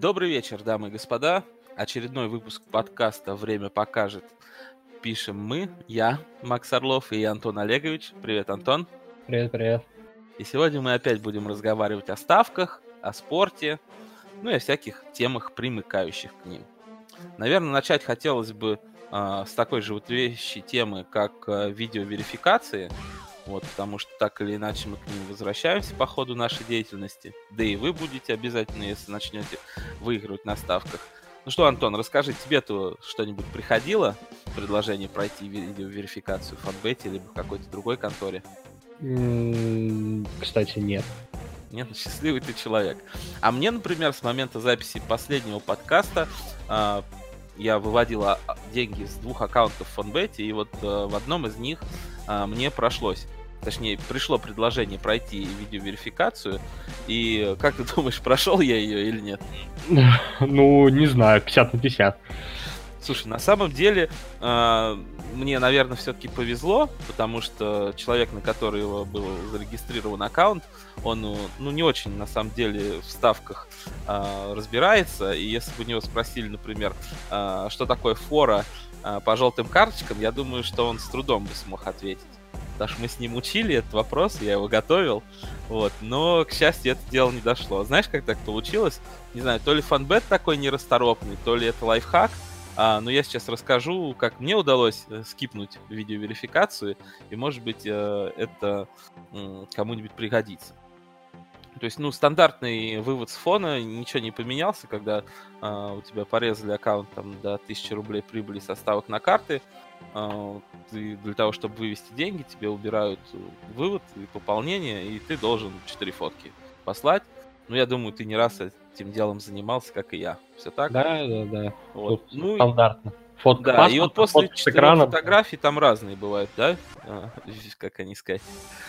Добрый вечер, дамы и господа. Очередной выпуск подкаста «Время покажет». Пишем мы, я, Макс Орлов и Антон Олегович. Привет, Антон. Привет, привет. И сегодня мы опять будем разговаривать о ставках, о спорте, ну и о всяких темах, примыкающих к ним. Наверное, начать хотелось бы э, с такой же вот вещи темы, как э, видеоверификации, вот, потому что так или иначе мы к ним возвращаемся по ходу нашей деятельности. Да и вы будете обязательно, если начнете выигрывать на ставках. Ну что, Антон, расскажи, тебе-то что-нибудь приходило? Предложение пройти видеоверификацию в Фанбете или в какой-то другой конторе? Кстати, нет. Нет, ну, счастливый ты человек. А мне, например, с момента записи последнего подкаста э, я выводил а, деньги с двух аккаунтов в Фонбете, и вот э, в одном из них э, мне прошлось точнее, пришло предложение пройти видеоверификацию, и как ты думаешь, прошел я ее или нет? Ну, не знаю, 50 на 50. Слушай, на самом деле, э, мне, наверное, все-таки повезло, потому что человек, на которого был зарегистрирован аккаунт, он, ну, ну не очень, на самом деле, в ставках э, разбирается, и если бы у него спросили, например, э, что такое фора э, по желтым карточкам, я думаю, что он с трудом бы смог ответить потому что мы с ним учили этот вопрос, я его готовил, вот, но, к счастью, это дело не дошло. Знаешь, как так получилось? Не знаю, то ли фанбет такой нерасторопный, то ли это лайфхак, а, но я сейчас расскажу, как мне удалось э, скипнуть видеоверификацию, и, может быть, э, это кому-нибудь пригодится. То есть, ну, стандартный вывод с фона, ничего не поменялся, когда э, у тебя порезали аккаунт там до 1000 рублей прибыли со ставок на карты, ты для того, чтобы вывести деньги, тебе убирают вывод и пополнение, и ты должен 4 фотки послать. Ну, я думаю, ты не раз этим делом занимался, как и я. Все так? Да, да, да. Вот. ну, стандартно. Фотка да, паспорта, и вот после четырех фотографий там разные бывают, да? А, как они сказать?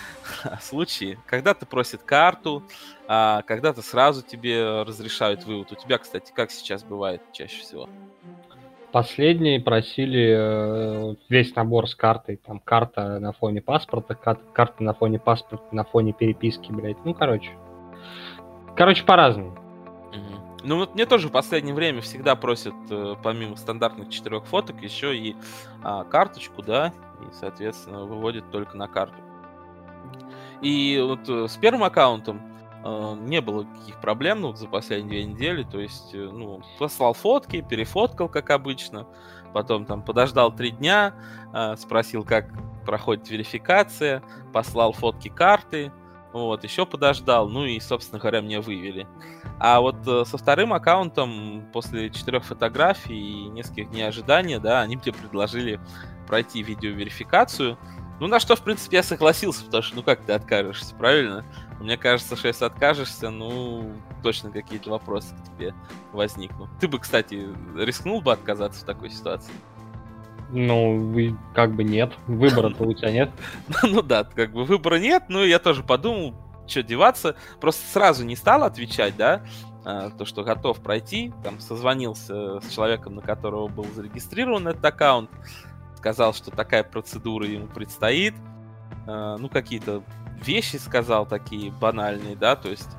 Случаи. Когда-то просят карту, а когда-то сразу тебе разрешают вывод. У тебя, кстати, как сейчас бывает чаще всего? Последние просили э, весь набор с картой. Там карта на фоне паспорта, карта на фоне паспорта, на фоне переписки, блядь. Ну, короче. Короче, по-разному. Ну вот мне тоже в последнее время всегда просят, э, помимо стандартных четырех фоток, еще и а, карточку, да, и, соответственно, выводят только на карту. И вот э, с первым аккаунтом э, не было каких проблем ну, вот за последние две недели. То есть, э, ну, послал фотки, перефоткал, как обычно. Потом там подождал три дня, э, спросил, как проходит верификация, послал фотки карты, вот, еще подождал, ну и, собственно говоря, мне вывели. А вот э, со вторым аккаунтом, после четырех фотографий и нескольких дней ожидания, да, они мне предложили пройти видеоверификацию. Ну, на что, в принципе, я согласился, потому что, ну, как ты откажешься, правильно? Мне кажется, что если откажешься, ну, точно какие-то вопросы к тебе возникнут. Ты бы, кстати, рискнул бы отказаться в такой ситуации? Ну, как бы нет. Выбора-то у тебя нет. Ну да, как бы выбора нет, но я тоже подумал, что деваться. Просто сразу не стал отвечать, да, а, то, что готов пройти. Там созвонился с человеком, на которого был зарегистрирован этот аккаунт. Сказал, что такая процедура ему предстоит. А, ну, какие-то вещи сказал такие банальные, да, то есть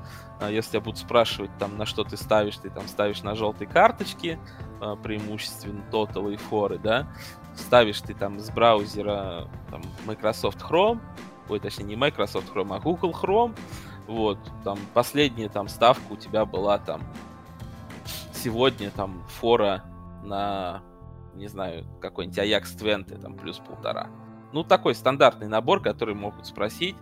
а, если я буду спрашивать, там, на что ты ставишь, ты там ставишь на желтые карточки, преимущественно Total и форы, да, ставишь ты там с браузера там, Microsoft Chrome, ой, точнее, не Microsoft Chrome, а Google Chrome, вот, там, последняя там ставка у тебя была там сегодня там фора на, не знаю, какой-нибудь Ajax Twente, там, плюс полтора. Ну, такой стандартный набор, который могут спросить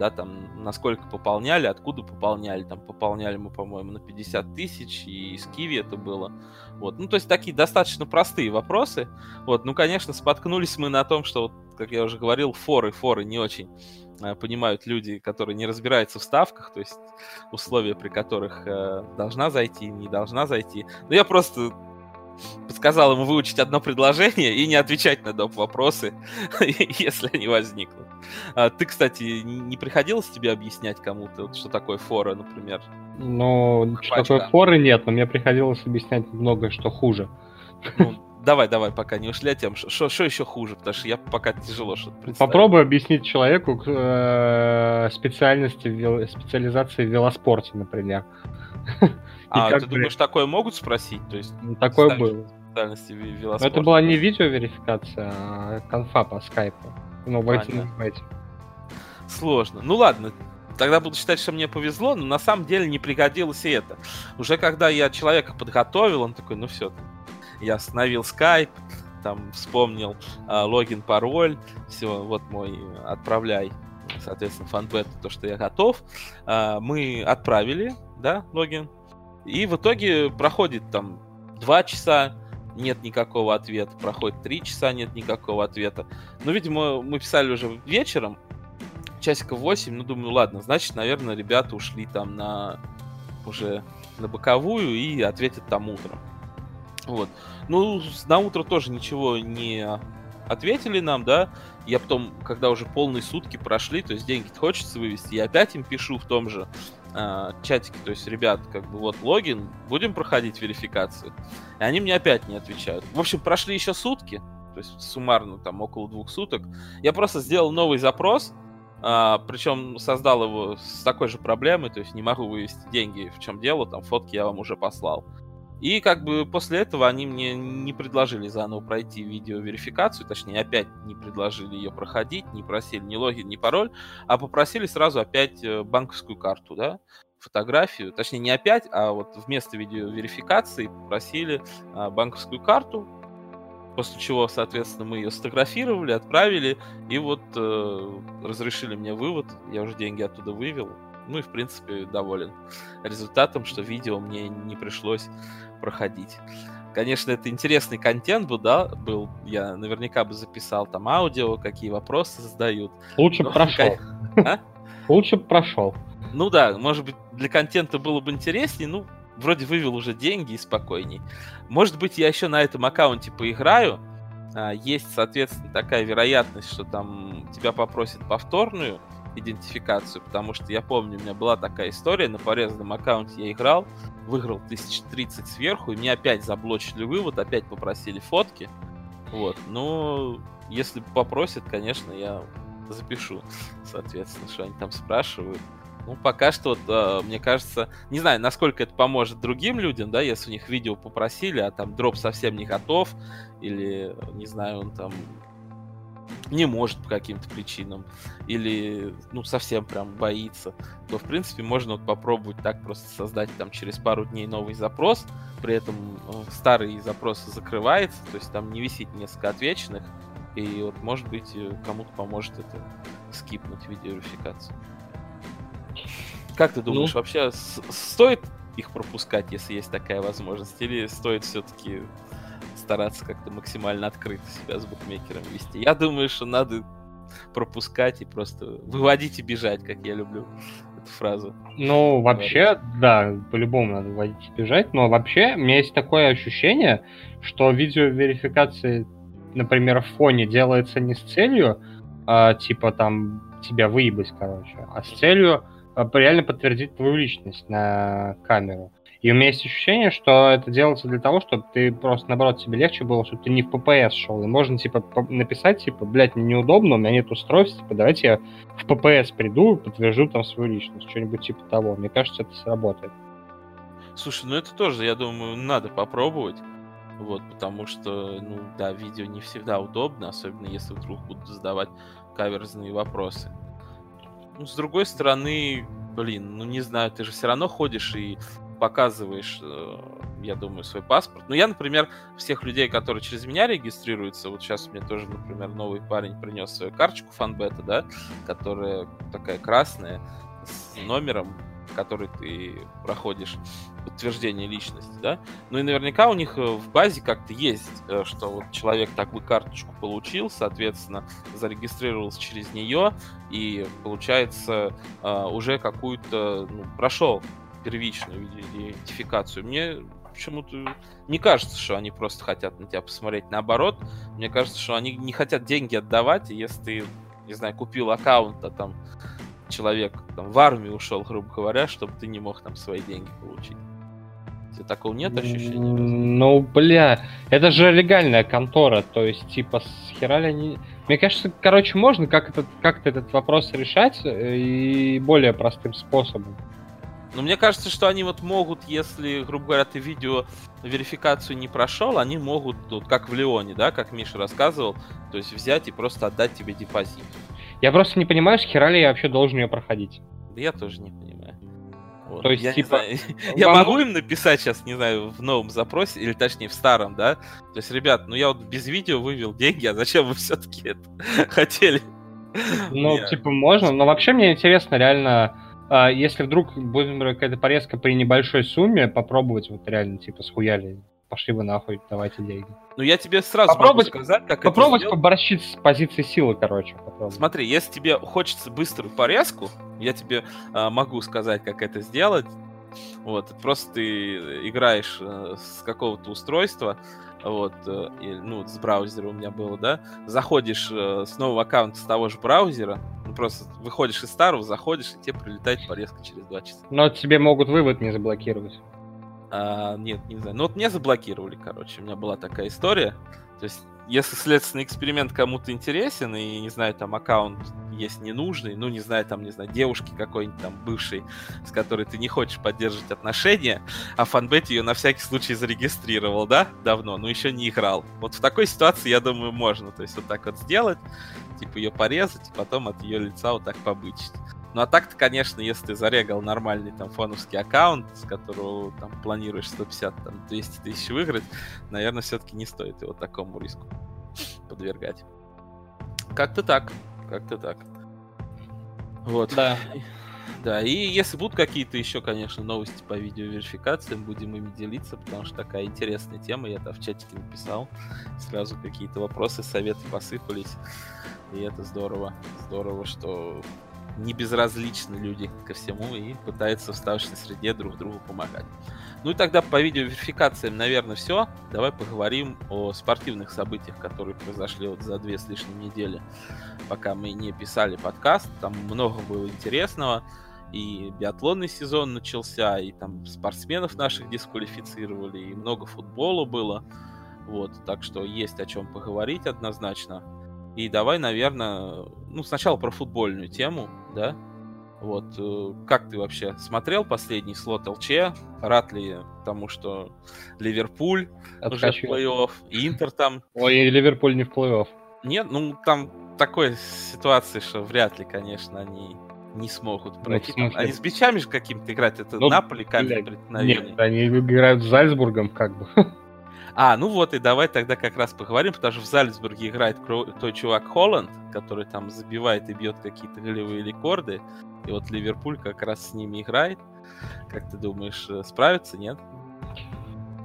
да, там, насколько пополняли, откуда пополняли, там, пополняли мы, по-моему, на 50 тысяч, и с Киви это было, вот, ну, то есть такие достаточно простые вопросы, вот, ну, конечно, споткнулись мы на том, что, вот, как я уже говорил, форы, форы не очень э, понимают люди, которые не разбираются в ставках, то есть условия, при которых э, должна зайти, не должна зайти, но я просто подсказал ему выучить одно предложение и не отвечать на доп. вопросы, если они возникнут. А, ты, кстати, не приходилось тебе объяснять кому-то, что такое фора, например? Ну, что такое форы нет, но мне приходилось объяснять многое, что хуже. Ну, давай, давай, пока не ушли от тем, что еще хуже, потому что я пока тяжело что-то представить. Попробуй объяснить человеку э, специальности, специализации в велоспорте, например. А ты думаешь, такое могут спросить? То есть ну, такое было. Это была не видеоверификация, а конфа по скайпу. Ну, не войти. Сложно. Ну ладно, тогда буду считать, что мне повезло, но на самом деле не пригодилось и это. Уже когда я человека подготовил, он такой, ну все, я остановил скайп, там вспомнил э, логин, пароль, все, вот мой, отправляй, соответственно, фанбет, то, что я готов. Э, мы отправили, да, логин, и в итоге проходит там два часа, нет никакого ответа, проходит три часа, нет никакого ответа. Ну, видимо, мы писали уже вечером, часиков 8, ну, думаю, ладно, значит, наверное, ребята ушли там на уже на боковую и ответят там утром. Вот. Ну, на утро тоже ничего не ответили нам, да. Я потом, когда уже полные сутки прошли, то есть деньги хочется вывести, я опять им пишу в том же э, чатике, то есть, ребят, как бы вот логин, будем проходить верификацию. И они мне опять не отвечают. В общем, прошли еще сутки, то есть суммарно там около двух суток. Я просто сделал новый запрос, а, причем создал его с такой же проблемой, то есть не могу вывести деньги, в чем дело, там фотки я вам уже послал. И как бы после этого они мне не предложили заново пройти видеоверификацию, точнее опять не предложили ее проходить, не просили ни логин, ни пароль, а попросили сразу опять э, банковскую карту, да, фотографию, точнее не опять, а вот вместо видеоверификации попросили а, банковскую карту, после чего, соответственно, мы ее сфотографировали, отправили, и вот э, разрешили мне вывод, я уже деньги оттуда вывел, ну и, в принципе, доволен результатом, что видео мне не пришлось проходить. Конечно, это интересный контент был, да, был. Я наверняка бы записал там аудио, какие вопросы задают. Лучше бы прошел. А? Лучше бы прошел. Ну да, может быть, для контента было бы интереснее, ну, вроде вывел уже деньги и спокойней. Может быть, я еще на этом аккаунте поиграю. А, есть, соответственно, такая вероятность, что там тебя попросят повторную идентификацию, потому что я помню, у меня была такая история, на порезанном аккаунте я играл, выиграл 1030 сверху, и мне опять заблочили вывод, опять попросили фотки. Вот, ну, если попросят, конечно, я запишу, соответственно, что они там спрашивают. Ну, пока что, вот, э, мне кажется, не знаю, насколько это поможет другим людям, да, если у них видео попросили, а там дроп совсем не готов, или, не знаю, он там не может по каким-то причинам, или, ну, совсем прям боится, то, в принципе, можно вот попробовать так просто создать там через пару дней новый запрос, при этом э, старый запрос закрывается, то есть там не висит несколько отвеченных, и вот, может быть, э, кому-то поможет это скипнуть видеоверификацию. Как ты думаешь, ну... вообще стоит их пропускать, если есть такая возможность, или стоит все-таки стараться как-то максимально открыто себя с букмекером вести. Я думаю, что надо пропускать и просто выводить и бежать, как я люблю эту фразу. Ну, вообще, да, по-любому надо выводить и бежать, но вообще у меня есть такое ощущение, что видеоверификация, например, в фоне делается не с целью, а, типа там тебя выебать, короче, а с целью а, реально подтвердить твою личность на камеру. И у меня есть ощущение, что это делается для того, чтобы ты просто, наоборот, тебе легче было, чтобы ты не в ППС шел. И можно, типа, написать, типа, блядь, мне неудобно, у меня нет устройств, типа, давайте я в ППС приду и подтвержу там свою личность. Что-нибудь типа того. Мне кажется, это сработает. Слушай, ну это тоже, я думаю, надо попробовать. Вот, потому что, ну, да, видео не всегда удобно, особенно если вдруг будут задавать каверзные вопросы. Ну, с другой стороны, блин, ну не знаю, ты же все равно ходишь и показываешь, э, я думаю, свой паспорт. Ну, я, например, всех людей, которые через меня регистрируются, вот сейчас мне тоже, например, новый парень принес свою карточку фанбета, да, которая такая красная, с номером, который ты проходишь подтверждение личности, да. Ну и наверняка у них э, в базе как-то есть, э, что вот человек такую карточку получил, соответственно, зарегистрировался через нее и, получается, уже какую-то, ну, прошел первичную идентификацию. Мне почему-то не кажется, что они просто хотят на тебя посмотреть. Наоборот, мне кажется, что они не хотят деньги отдавать, и если ты, не знаю, купил аккаунт, а там человек там, в армию ушел, грубо говоря, чтобы ты не мог там свои деньги получить. Тебе такого нет ощущения? Ну, бля, это же легальная контора, то есть, типа, с хера ли они... Мне кажется, короче, можно как этот, как-то этот вопрос решать э, и более простым способом. Но мне кажется, что они вот могут, если, грубо говоря, ты видео верификацию не прошел, они могут, вот как в Леоне, да, как Миша рассказывал, то есть взять и просто отдать тебе депозит. Я просто не понимаю, с хера ли я вообще должен ее проходить. Да я тоже не понимаю. Вот. То есть, я, типа, не знаю, я вам- могу им написать сейчас, не знаю, в новом запросе, или точнее в старом, да? То есть, ребят, ну я вот без видео вывел деньги, а зачем вы все-таки это хотели? Ну, Я- типа, можно, но вообще мне интересно, реально, если вдруг будет какая-то порезка при небольшой сумме, попробовать вот реально, типа, схуяли, пошли вы нахуй, давайте деньги. Ну я тебе сразу Попробовать- могу сказать, как Попробовать это поборщить с позиции силы, короче. попробовать. Смотри, если тебе хочется быструю порезку, я тебе а, могу сказать, как это сделать. Вот, просто ты играешь э, с какого-то устройства, вот, э, ну, с браузера у меня было, да, заходишь э, с нового аккаунта с того же браузера, ну, просто выходишь из старого, заходишь, и тебе прилетает порезка через 2 часа. Но тебе могут вывод не заблокировать. А, нет, не знаю. Ну вот меня заблокировали, короче. У меня была такая история. То есть, если следственный эксперимент кому-то интересен, и, не знаю, там аккаунт есть ненужный, ну, не знаю, там, не знаю, девушки какой-нибудь там бывшей, с которой ты не хочешь поддерживать отношения, а фанбет ее на всякий случай зарегистрировал, да, давно, но еще не играл. Вот в такой ситуации, я думаю, можно. То есть, вот так вот сделать, типа ее порезать, и потом от ее лица вот так побычить. Ну а так-то, конечно, если ты зарегал нормальный там фоновский аккаунт, с которого там планируешь 150, там 200 тысяч выиграть, наверное, все-таки не стоит его такому риску подвергать. Как-то так, как-то так. Вот. Да. Да, и если будут какие-то еще, конечно, новости по видеоверификациям, будем ими делиться, потому что такая интересная тема, я там в чатике написал, сразу какие-то вопросы, советы посыпались, и это здорово, здорово, что не безразличны люди ко всему и пытаются в ставочной среде друг другу помогать. Ну и тогда по видеоверификациям, наверное, все. Давай поговорим о спортивных событиях, которые произошли вот за две с лишним недели, пока мы не писали подкаст. Там много было интересного. И биатлонный сезон начался, и там спортсменов наших дисквалифицировали, и много футбола было. Вот, так что есть о чем поговорить однозначно. И давай, наверное, ну, сначала про футбольную тему, да? Вот, э, как ты вообще смотрел последний слот ЛЧ? Рад ли тому, что Ливерпуль уже в плей-офф, и Интер там... Ой, и Ливерпуль не в плей-офф. Нет, ну, там такой ситуации, что вряд ли, конечно, они не смогут пройти. Там- смысле? Они с бичами же каким-то играть, это Ну, Наполи камень преткновения. Нет, они играют с Зальцбургом, как бы. А, ну вот, и давай тогда как раз поговорим, потому что в Зальцбурге играет той чувак Холланд, который там забивает и бьет какие-то голевые рекорды. И вот Ливерпуль как раз с ними играет. Как ты думаешь, э, справится, нет?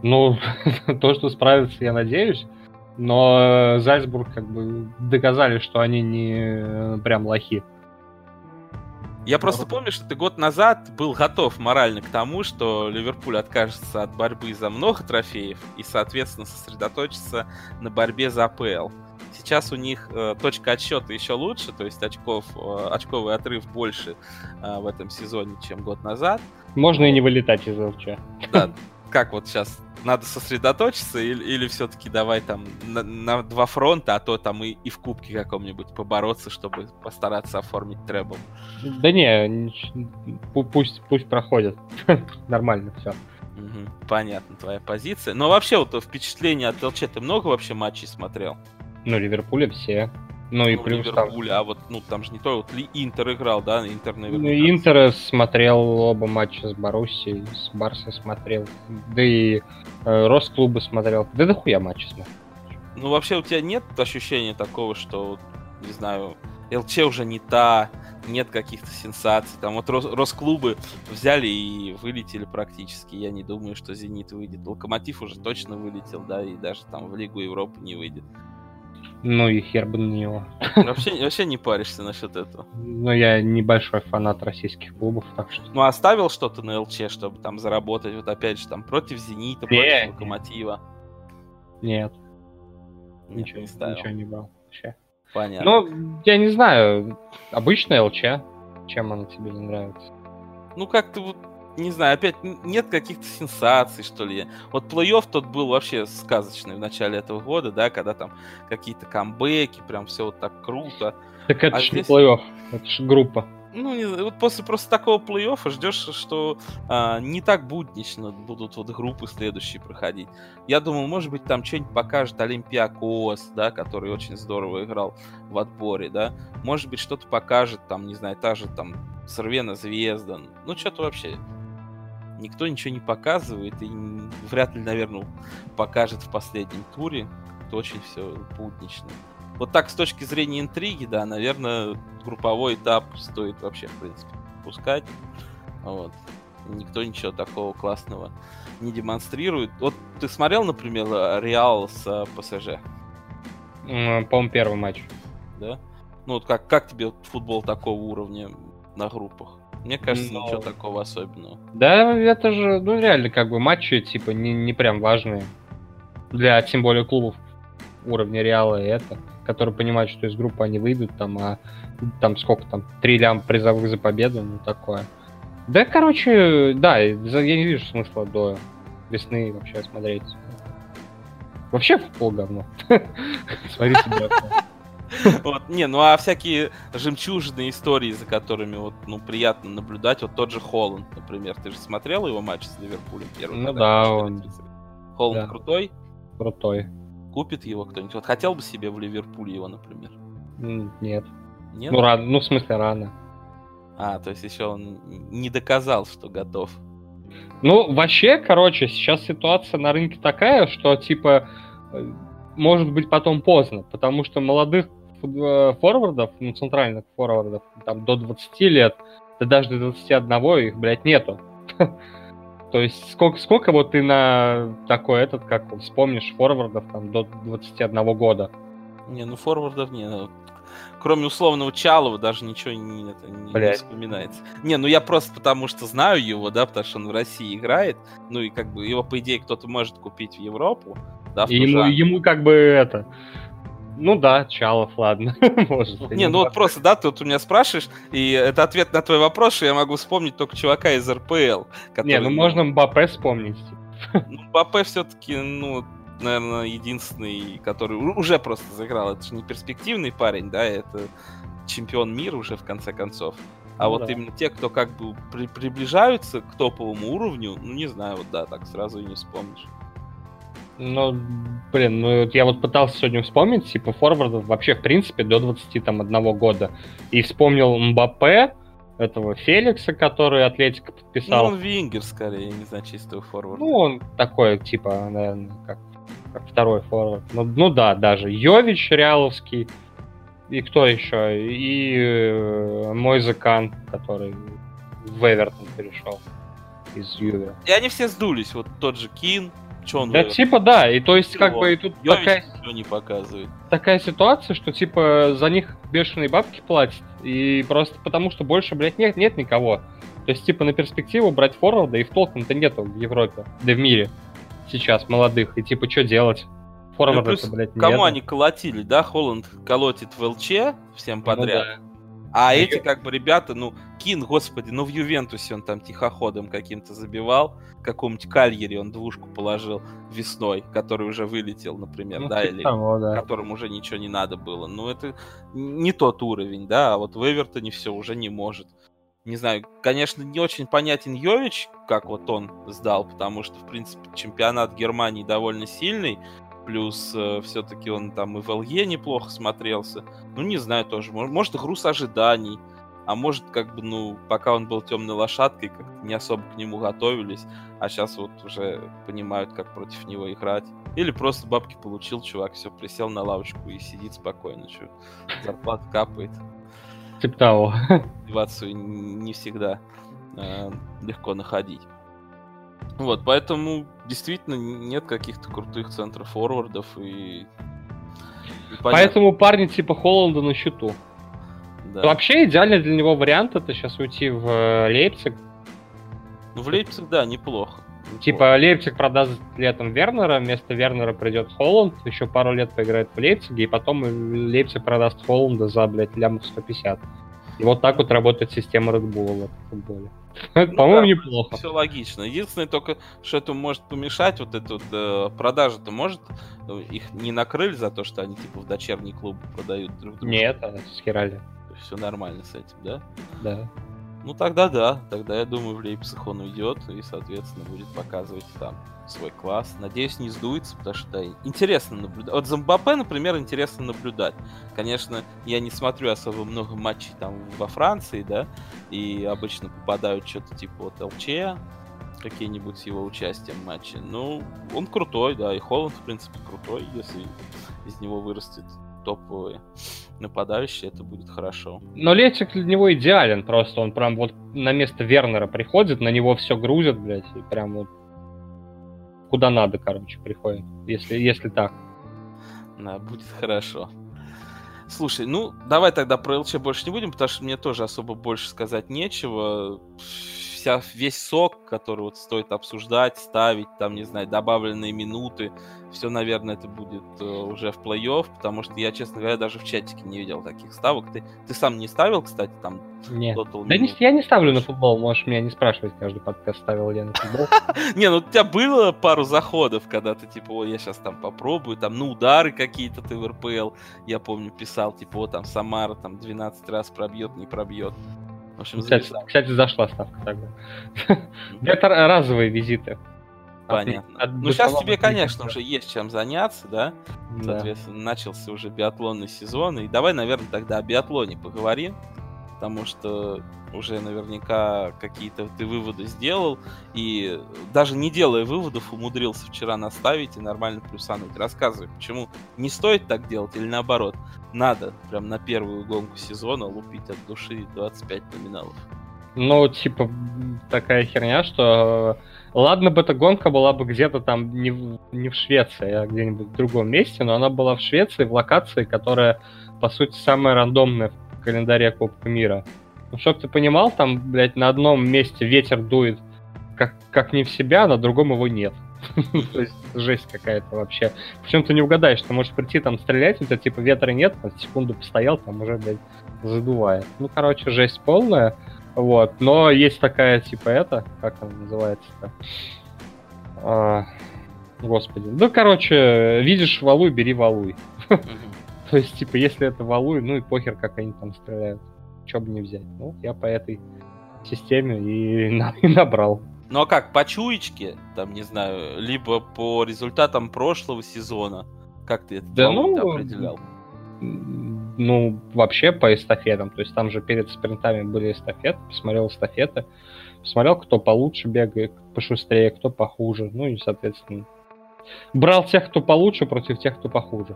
Ну, то, что справятся, я надеюсь. Но э, Зальцбург как бы доказали, что они не э, прям лохи. Я просто помню, что ты год назад был готов морально к тому, что Ливерпуль откажется от борьбы за много трофеев и, соответственно, сосредоточится на борьбе за АПЛ. Сейчас у них э, точка отсчета еще лучше, то есть очков, э, очковый отрыв больше э, в этом сезоне, чем год назад. Можно и не вылетать из ЛЧ. Да, как вот сейчас надо сосредоточиться или, или все-таки давай там на, на два фронта, а то там и, и в кубке каком-нибудь побороться, чтобы постараться оформить требл. Да не, пусть, пусть проходят. Нормально все. Понятно твоя позиция. Но вообще вот впечатление от ЛЧ, ты много вообще матчей смотрел? Ну, Ливерпуля все. Ну и Ну, плюс там... Ливерпуля, а вот, ну, там же не то, вот Ли- Интер играл, да, Интер, Ну, наверняка. Интер смотрел оба матча с Боруссией, с Барсой смотрел. Да и э, Росклубы смотрел. Да дохуя матчи смотрел. Ну, вообще у тебя нет ощущения такого, что, не знаю, ЛЧ уже не та, нет каких-то сенсаций. Там вот Рос- Росклубы взяли и вылетели практически. Я не думаю, что Зенит выйдет. Локомотив уже точно вылетел, да, и даже там в Лигу Европы не выйдет. Ну и хер бы на него. Вообще, вообще не паришься насчет этого. Но я небольшой фанат российских клубов, так что... Ну, оставил что-то на ЛЧ, чтобы там заработать, вот опять же, там, против Зенита, Не, против. Локомотива. Нет, Нет, ничего, не ставил. ничего не брал. Вообще. Понятно. Ну, я не знаю, обычная ЛЧ, чем она тебе не нравится? Ну, как-то вот, не знаю, опять нет каких-то сенсаций, что ли. Вот плей-офф тот был вообще сказочный в начале этого года, да, когда там какие-то камбэки, прям все вот так круто. Так это А ж не здесь- плей-офф, это ж группа. ну, не, вот после просто такого плей-оффа ждешь, что а, не так буднично будут вот группы следующие проходить. Я думал, может быть, там что-нибудь покажет Олимпиакос, да, который очень здорово играл в отборе, да. Может быть, что-то покажет, там, не знаю, та же там Сорвена Звезда. Ну, что-то вообще никто ничего не показывает и вряд ли, наверное, покажет в последнем туре. Это очень все буднично. Вот так, с точки зрения интриги, да, наверное, групповой этап стоит вообще, в принципе, пускать. Вот. Никто ничего такого классного не демонстрирует. Вот ты смотрел, например, Реал с э, ПСЖ? По-моему, первый матч. Да? Ну вот как, как тебе футбол такого уровня на группах? Мне кажется, Но... ничего такого особенного. Да, это же, ну реально, как бы матчи, типа, не, не прям важные. Для, тем более, клубов уровня Реала и это которые понимают, что из группы они выйдут, там, а там сколько там, три лям призовых за победу, ну такое. Да, короче, да, я не вижу смысла до весны вообще смотреть. Вообще футбол говно. Смотрите, вот, не, ну а всякие жемчужные истории, за которыми вот, ну, приятно наблюдать, вот тот же Холланд, например, ты же смотрел его матч с Ливерпулем первый? Ну да, он... Холланд да. крутой? Крутой. Купит его кто-нибудь? Вот хотел бы себе в Ливерпуле его, например? Нет. Нет? Ну, рано, ну, в смысле, рано. А, то есть еще он не доказал, что готов. Ну, вообще, короче, сейчас ситуация на рынке такая, что, типа, э, может быть потом поздно, потому что молодых э, форвардов, ну, центральных форвардов, там, до 20 лет, да даже до 21 их, блядь, нету. То есть сколько, сколько вот ты на такой этот, как вспомнишь, форвардов там до 21 года? Не, ну форвардов не. Ну, кроме условного Чалова даже ничего не, это, не, не вспоминается. Не, ну я просто потому что знаю его, да, потому что он в России играет. Ну и как бы его, по идее, кто-то может купить в Европу. Да, и ему, ему как бы это ну да, Чалов, ладно. Может, не, ну вот просто, да, ты вот у меня спрашиваешь, и это ответ на твой вопрос, что я могу вспомнить только чувака из РПЛ. Который... Не, ну можно Мбаппе вспомнить. Ну, Мбаппе все-таки, ну, наверное, единственный, который уже просто заиграл. Это же не перспективный парень, да, это чемпион мира уже в конце концов. А ну, вот да. именно те, кто как бы при приближаются к топовому уровню, ну не знаю, вот да, так сразу и не вспомнишь. Ну, блин, ну я вот пытался сегодня вспомнить, типа, форвардов вообще, в принципе, до 21 года. И вспомнил Мбаппе, этого Феликса, который Атлетика подписал. Ну, он вингер, скорее, не знаю, чистого форварда. Ну, он такой, типа, наверное, как, как второй форвард. Ну, ну да, даже Йович Реаловский. И кто еще? И э, мой Закан, который в Эвертон перешел из Юве. И они все сдулись. Вот тот же Кин, что он да, вывел? типа, да, и то есть, Чего? как бы, и тут Йович такая... не показывает. Такая ситуация, что, типа, за них бешеные бабки платят, и просто потому, что больше, блядь, нет, нет никого. То есть, типа, на перспективу брать форварда и в толком-то нету в Европе, да в мире сейчас молодых, и, типа, что делать? Форварда, ну, блядь, Кому нет. они колотили, да? Холланд колотит в ЛЧ всем подряд. Ну, да. А ну, эти, как бы, ребята, ну, Кин, господи, ну в Ювентусе он там тихоходом каким-то забивал, какому-нибудь Кальере он двушку положил весной, который уже вылетел, например, ну, да, типа или того, да. которому уже ничего не надо было. Ну, это не тот уровень, да, а вот в Эвертоне все уже не может. Не знаю, конечно, не очень понятен Йович, как вот он сдал, потому что, в принципе, чемпионат Германии довольно сильный, Плюс э, все-таки он там и в ЛЕ неплохо смотрелся. Ну, не знаю тоже. Может, может груз ожиданий. А может, как бы, ну, пока он был темной лошадкой, как не особо к нему готовились, а сейчас вот уже понимают, как против него играть. Или просто бабки получил, чувак, все, присел на лавочку и сидит спокойно, что зарплата капает. Типа того. Мотивацию не всегда э, легко находить. Вот, поэтому действительно нет каких-то крутых центров форвардов и... и поэтому парни типа Холланда на счету. Да. Вообще идеальный для него вариант это сейчас уйти в э, Лейпциг. Ну, в Лейпциг, да, неплохо. Типа Лейпциг продаст летом Вернера, вместо Вернера придет Холланд, еще пару лет поиграет в Лейпциге, и потом Лейпциг продаст Холланда за, блядь, лямов 150. И вот так вот работает система Red Bull в этом футболе. Ну, По-моему, да, неплохо. Все логично. Единственное только, что это может помешать, вот эта вот э, продажа-то может э, их не накрыли за то, что они типа в дочерний клуб продают друг друга. Нет, а схерали. все нормально с этим, да? Да. Ну тогда да, тогда я думаю, в Лейпциг он уйдет и, соответственно, будет показывать там свой класс. Надеюсь, не сдуется, потому что да, интересно наблюдать. Вот за Мбаппе, например, интересно наблюдать. Конечно, я не смотрю особо много матчей там во Франции, да, и обычно попадают что-то типа вот ЛЧ, какие-нибудь с его участием в матче. Ну, он крутой, да, и Холланд, в принципе, крутой, если из него вырастет топовый нападающий, это будет хорошо. Но Летик для него идеален, просто он прям вот на место Вернера приходит, на него все грузят, блядь, и прям вот куда надо, короче, приходит, если, если так. Да, будет хорошо. Слушай, ну, давай тогда про ЛЧ больше не будем, потому что мне тоже особо больше сказать нечего вся, весь сок, который вот стоит обсуждать, ставить, там, не знаю, добавленные минуты, все, наверное, это будет э, уже в плей-офф, потому что я, честно говоря, даже в чатике не видел таких ставок. Ты, ты сам не ставил, кстати, там? Нет. Да не, я не ставлю на футбол, можешь меня не спрашивать, каждый подкаст ставил я на футбол. Не, ну у тебя было пару заходов, когда ты, типа, ой, я сейчас там попробую, там, ну, удары какие-то ты в РПЛ, я помню, писал, типа, вот там Самара там 12 раз пробьет, не пробьет. В общем, кстати, кстати, зашла ставка тогда. Это разовые визиты. Понятно. От, от ну, сейчас тебе, конечно, уже есть чем заняться, да? да? Соответственно, начался уже биатлонный сезон. И давай, наверное, тогда о биатлоне поговорим потому что уже наверняка какие-то ты выводы сделал, и даже не делая выводов, умудрился вчера наставить и нормально плюсануть. Рассказывай, почему не стоит так делать или наоборот, надо прям на первую гонку сезона лупить от души 25 номиналов? Ну, типа, такая херня, что ладно бы эта гонка была бы где-то там не в, не в Швеции, а где-нибудь в другом месте, но она была в Швеции, в локации, которая, по сути, самая рандомная в календаре Кубка мира. Ну, чтоб ты понимал, там, блядь, на одном месте ветер дует как, как не в себя, а на другом его нет. То есть жесть какая-то вообще. Причем ты не угадаешь, ты можешь прийти там стрелять, у тебя типа ветра нет, там, секунду постоял, там уже, блядь, задувает. Ну, короче, жесть полная. Вот. Но есть такая, типа, это, как она называется-то? А, господи. Ну, короче, видишь валуй, бери валуй. То есть, типа, если это валуй, ну и похер, как они там стреляют. Че бы не взять. Ну, я по этой системе и, на, и набрал. Ну а как, по чуечке, там, не знаю, либо по результатам прошлого сезона? Как ты это да, ну, определял? Ну, вообще по эстафетам. То есть там же перед спринтами были эстафеты, посмотрел эстафеты, посмотрел, кто получше бегает, пошустрее, кто похуже. Ну и, соответственно, брал тех, кто получше, против тех, кто похуже.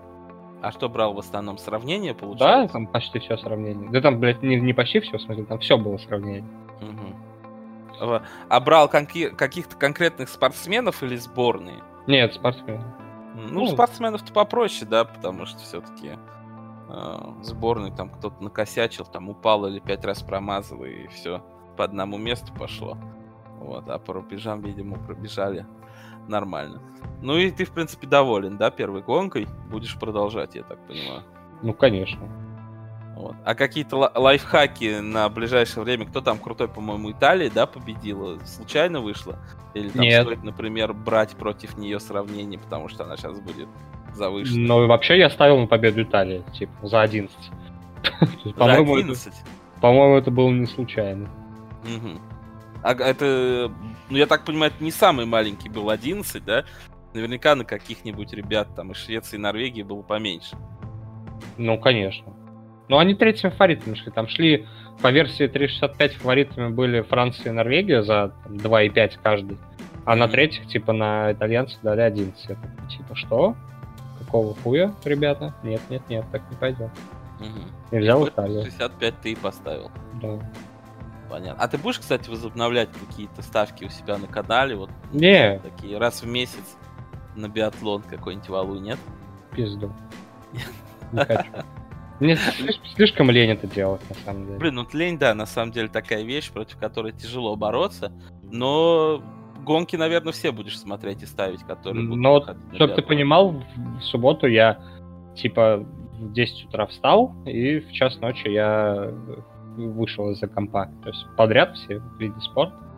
А что брал в основном? Сравнение получается? Да, там почти все сравнение. Да там, блядь, не, не почти все, в смысле, там все было сравнение. Угу. А брал конки- каких-то конкретных спортсменов или сборные? Нет, спортсменов. Ну, ну спортсменов-то попроще, да, потому что все-таки э, сборный там кто-то накосячил, там упал или пять раз промазал, и все по одному месту пошло. Вот, а по рубежам, видимо, пробежали нормально. Ну и ты, в принципе, доволен, да, первой гонкой? Будешь продолжать, я так понимаю. Ну, конечно. Вот. А какие-то лайфхаки на ближайшее время? Кто там крутой, по-моему, Италия, да, победила? Случайно вышла? Или там Нет. стоит, например, брать против нее сравнение, потому что она сейчас будет завышена? Ну, вообще я ставил на победу Италии, типа, за 11. За 11? По-моему, это было не случайно. А это, ну я так понимаю, это не самый маленький был 11, да? Наверняка на каких-нибудь ребят там из Швеции и Норвегии было поменьше. Ну, конечно. Ну, они третьими фаворитами шли. Там шли по версии 365 фаворитами были Франция и Норвегия за там, 2,5 каждый. А на третьих, типа, на итальянцев дали 11. Это, типа, что? Какого хуя, ребята? Нет, нет, нет, так не пойдет. Угу. И взял Италию. 65 ты и поставил. Да. Понятно. А ты будешь, кстати, возобновлять какие-то ставки у себя на канале? Вот не. Такие раз в месяц на биатлон какой-нибудь валу, нет? Пизду. Не хочу. Мне слишком лень это делать, на самом деле. Блин, ну лень, да, на самом деле такая вещь, против которой тяжело бороться, но гонки, наверное, все будешь смотреть и ставить, которые будут Но, чтобы ты понимал, в субботу я, типа, в 10 утра встал, и в час ночи я вышел из-за компа. То есть подряд все виды спорта.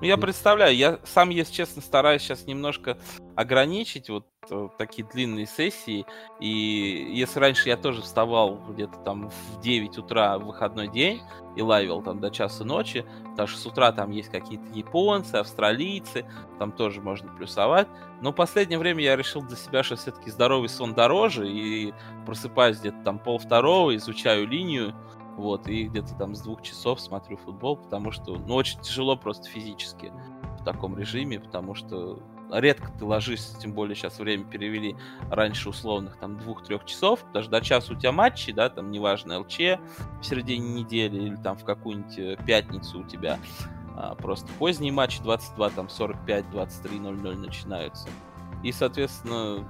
Ну, я представляю, я сам, если честно, стараюсь сейчас немножко ограничить вот э, такие длинные сессии. И если раньше я тоже вставал где-то там в 9 утра в выходной день и лавил там до часа ночи, потому что с утра там есть какие-то японцы, австралийцы, там тоже можно плюсовать. Но в последнее время я решил для себя, что все-таки здоровый сон дороже, и просыпаюсь где-то там пол второго, изучаю линию, вот, и где-то там с двух часов смотрю футбол, потому что, ну, очень тяжело просто физически в таком режиме, потому что редко ты ложишься, тем более сейчас время перевели раньше условных там двух-трех часов, даже до часа у тебя матчи, да, там неважно, ЛЧ в середине недели или там в какую-нибудь э, пятницу у тебя а, просто поздние матчи 22, там 45, 23, 00 начинаются. И, соответственно,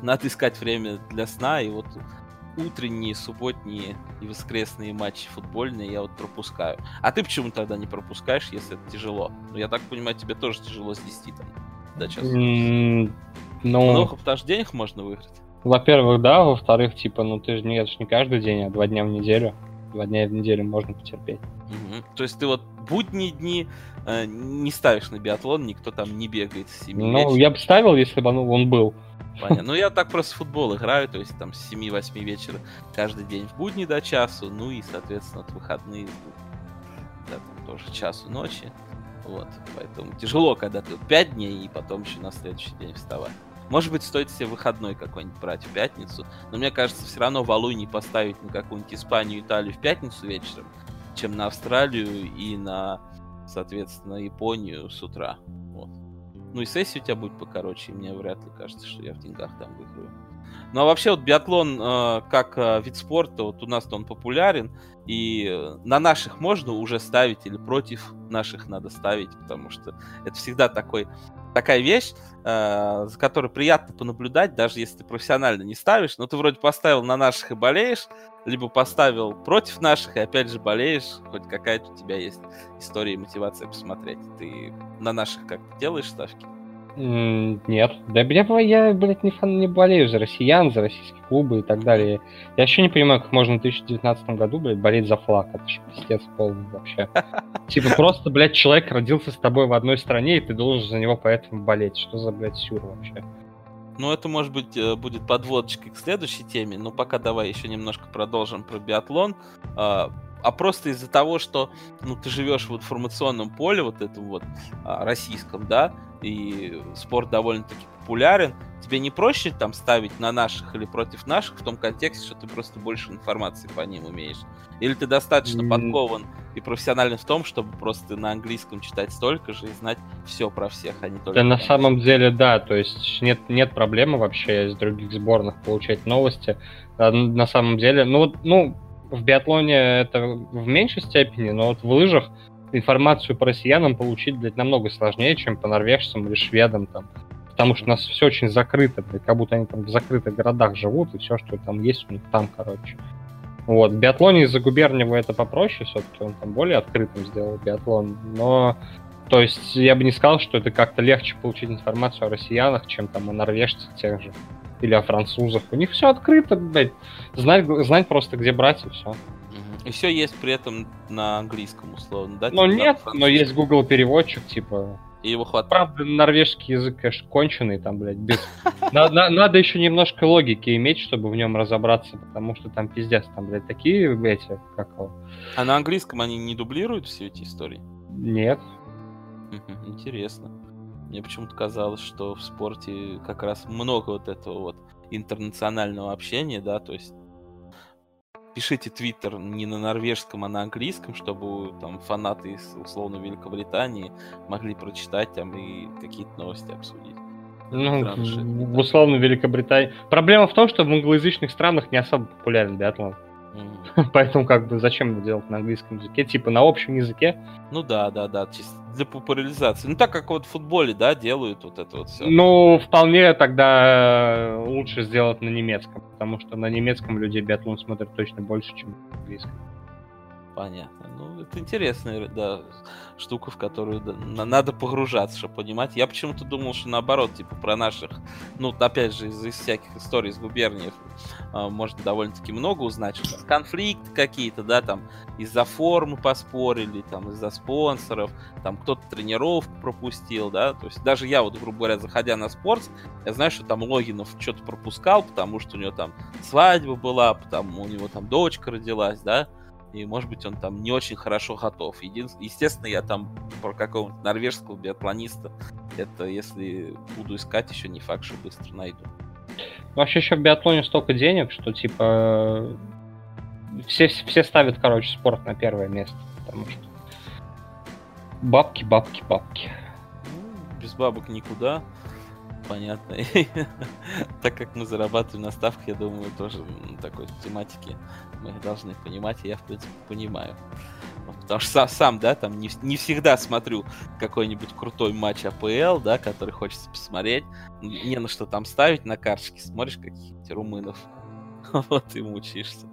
надо искать время для сна, и вот утренние, субботние и воскресные матчи футбольные я вот пропускаю. А ты почему тогда не пропускаешь, если это тяжело? Ну, я так понимаю, тебе тоже тяжело с 10 там до часа. Mm, ну... Много, потому что денег можно выиграть. Во-первых, да, во-вторых, типа, ну ты же не, это же не каждый день, а два дня в неделю. Два дня в неделю можно потерпеть. Угу. То есть ты вот будние дни э, не ставишь на биатлон, никто там не бегает с 7 Ну, вечера. я бы ставил, если бы ну, он был. Понятно. Ну, я так просто в футбол играю, то есть там с 7-8 вечера каждый день в будни до часу, ну и, соответственно, от выходные да, там тоже часу ночи. Вот, поэтому тяжело, когда ты 5 дней и потом еще на следующий день вставать. Может быть, стоит себе выходной какой-нибудь брать в пятницу, но мне кажется, все равно Валуй не поставить на какую-нибудь Испанию, Италию в пятницу вечером, чем на Австралию и на, соответственно, Японию с утра. Вот. Ну и сессия у тебя будет покороче, и мне вряд ли кажется, что я в деньгах там выиграю. Ну а вообще вот биатлон э, как э, вид спорта, вот у нас-то он популярен, и на наших можно уже ставить или против наших надо ставить, потому что это всегда такой, такая вещь, э, за которой приятно понаблюдать, даже если ты профессионально не ставишь, но ты вроде поставил на наших и болеешь, либо поставил против наших и опять же болеешь, хоть какая-то у тебя есть история и мотивация посмотреть. Ты на наших как делаешь ставки? Нет. Да я, я, блядь, не, фан, не болею за россиян, за российские клубы и так далее. Я вообще не понимаю, как можно в 2019 году, блядь, болеть за флаг. Это же пиздец полный вообще. Типа просто, блядь, человек родился с тобой в одной стране, и ты должен за него поэтому болеть. Что за, блядь, сюр вообще? Ну, это, может быть, э, будет подводочкой к следующей теме, но пока давай еще немножко продолжим про биатлон. А, просто из-за того, что ну, ты живешь в информационном поле, вот этом вот а, российском, да, и спорт довольно-таки популярен, тебе не проще там ставить на наших или против наших в том контексте, что ты просто больше информации по ним умеешь? Или ты достаточно подкован и профессионален в том, чтобы просто на английском читать столько же и знать все про всех, а не только... Да, на самом деле, да, то есть нет, нет проблемы вообще из других сборных получать новости. А, на самом деле, ну, ну, в биатлоне это в меньшей степени, но вот в лыжах информацию по россиянам получить, блядь, намного сложнее, чем по норвежцам или шведам там. Потому что у нас все очень закрыто, блядь, как будто они там в закрытых городах живут, и все, что там есть, у них там, короче. Вот, в биатлоне из-за Губерниева это попроще, все-таки он там более открытым сделал биатлон, но то есть я бы не сказал, что это как-то легче получить информацию о россиянах, чем там о норвежцах тех же или о французах. У них все открыто, блядь. Знать, знать просто, где брать, и все. И все есть при этом на английском, условно, да? Ну нет, но есть Google переводчик, типа. И его хватает. Правда, норвежский язык, конечно, конченый, там, блядь, без... Надо еще немножко логики иметь, чтобы в нем разобраться, потому что там пиздец, там, блядь, такие, блядь, как А на английском они не дублируют все эти истории? Нет. Интересно. Мне почему-то казалось, что в спорте как раз много вот этого вот интернационального общения, да, то есть пишите твиттер не на норвежском, а на английском, чтобы там фанаты из условно Великобритании могли прочитать там и какие-то новости обсудить. Ну, в, в условно Великобритании. Проблема в том, что в англоязычных странах не особо популярен биатлон. Поэтому как бы зачем его делать на английском языке? Типа на общем языке? Ну да, да, да, чисто для популяризации. Ну, так как вот в футболе, да, делают вот это вот все. Ну, вполне тогда лучше сделать на немецком, потому что на немецком люди биатлон смотрят точно больше, чем на английском. Понятно. Ну, это интересная, да, штука, в которую да, надо погружаться, чтобы понимать. Я почему-то думал, что наоборот, типа, про наших, ну, опять же, из, из всяких историй из губерниев э, можно довольно-таки много узнать, что конфликты какие-то, да, там, из-за формы поспорили, там, из-за спонсоров, там, кто-то тренировку пропустил, да, то есть даже я вот, грубо говоря, заходя на спорт, я знаю, что там Логинов что-то пропускал, потому что у него там свадьба была, потому у него там дочка родилась, да, и, может быть, он там не очень хорошо готов. Един... Естественно, я там про какого-нибудь норвежского биатлониста, это если буду искать, еще не факт, что быстро найду. Вообще еще в биатлоне столько денег, что типа все, все ставят, короче, спорт на первое место, потому что бабки, бабки, бабки. Ну, без бабок никуда понятно. так как мы зарабатываем на ставках, я думаю, тоже такой тематики мы должны понимать, и я, в принципе, понимаю. Потому что сам, сам да, там не, не всегда смотрю какой-нибудь крутой матч АПЛ, да, который хочется посмотреть. Не на что там ставить на карточке, смотришь каких-нибудь румынов. вот и мучаешься.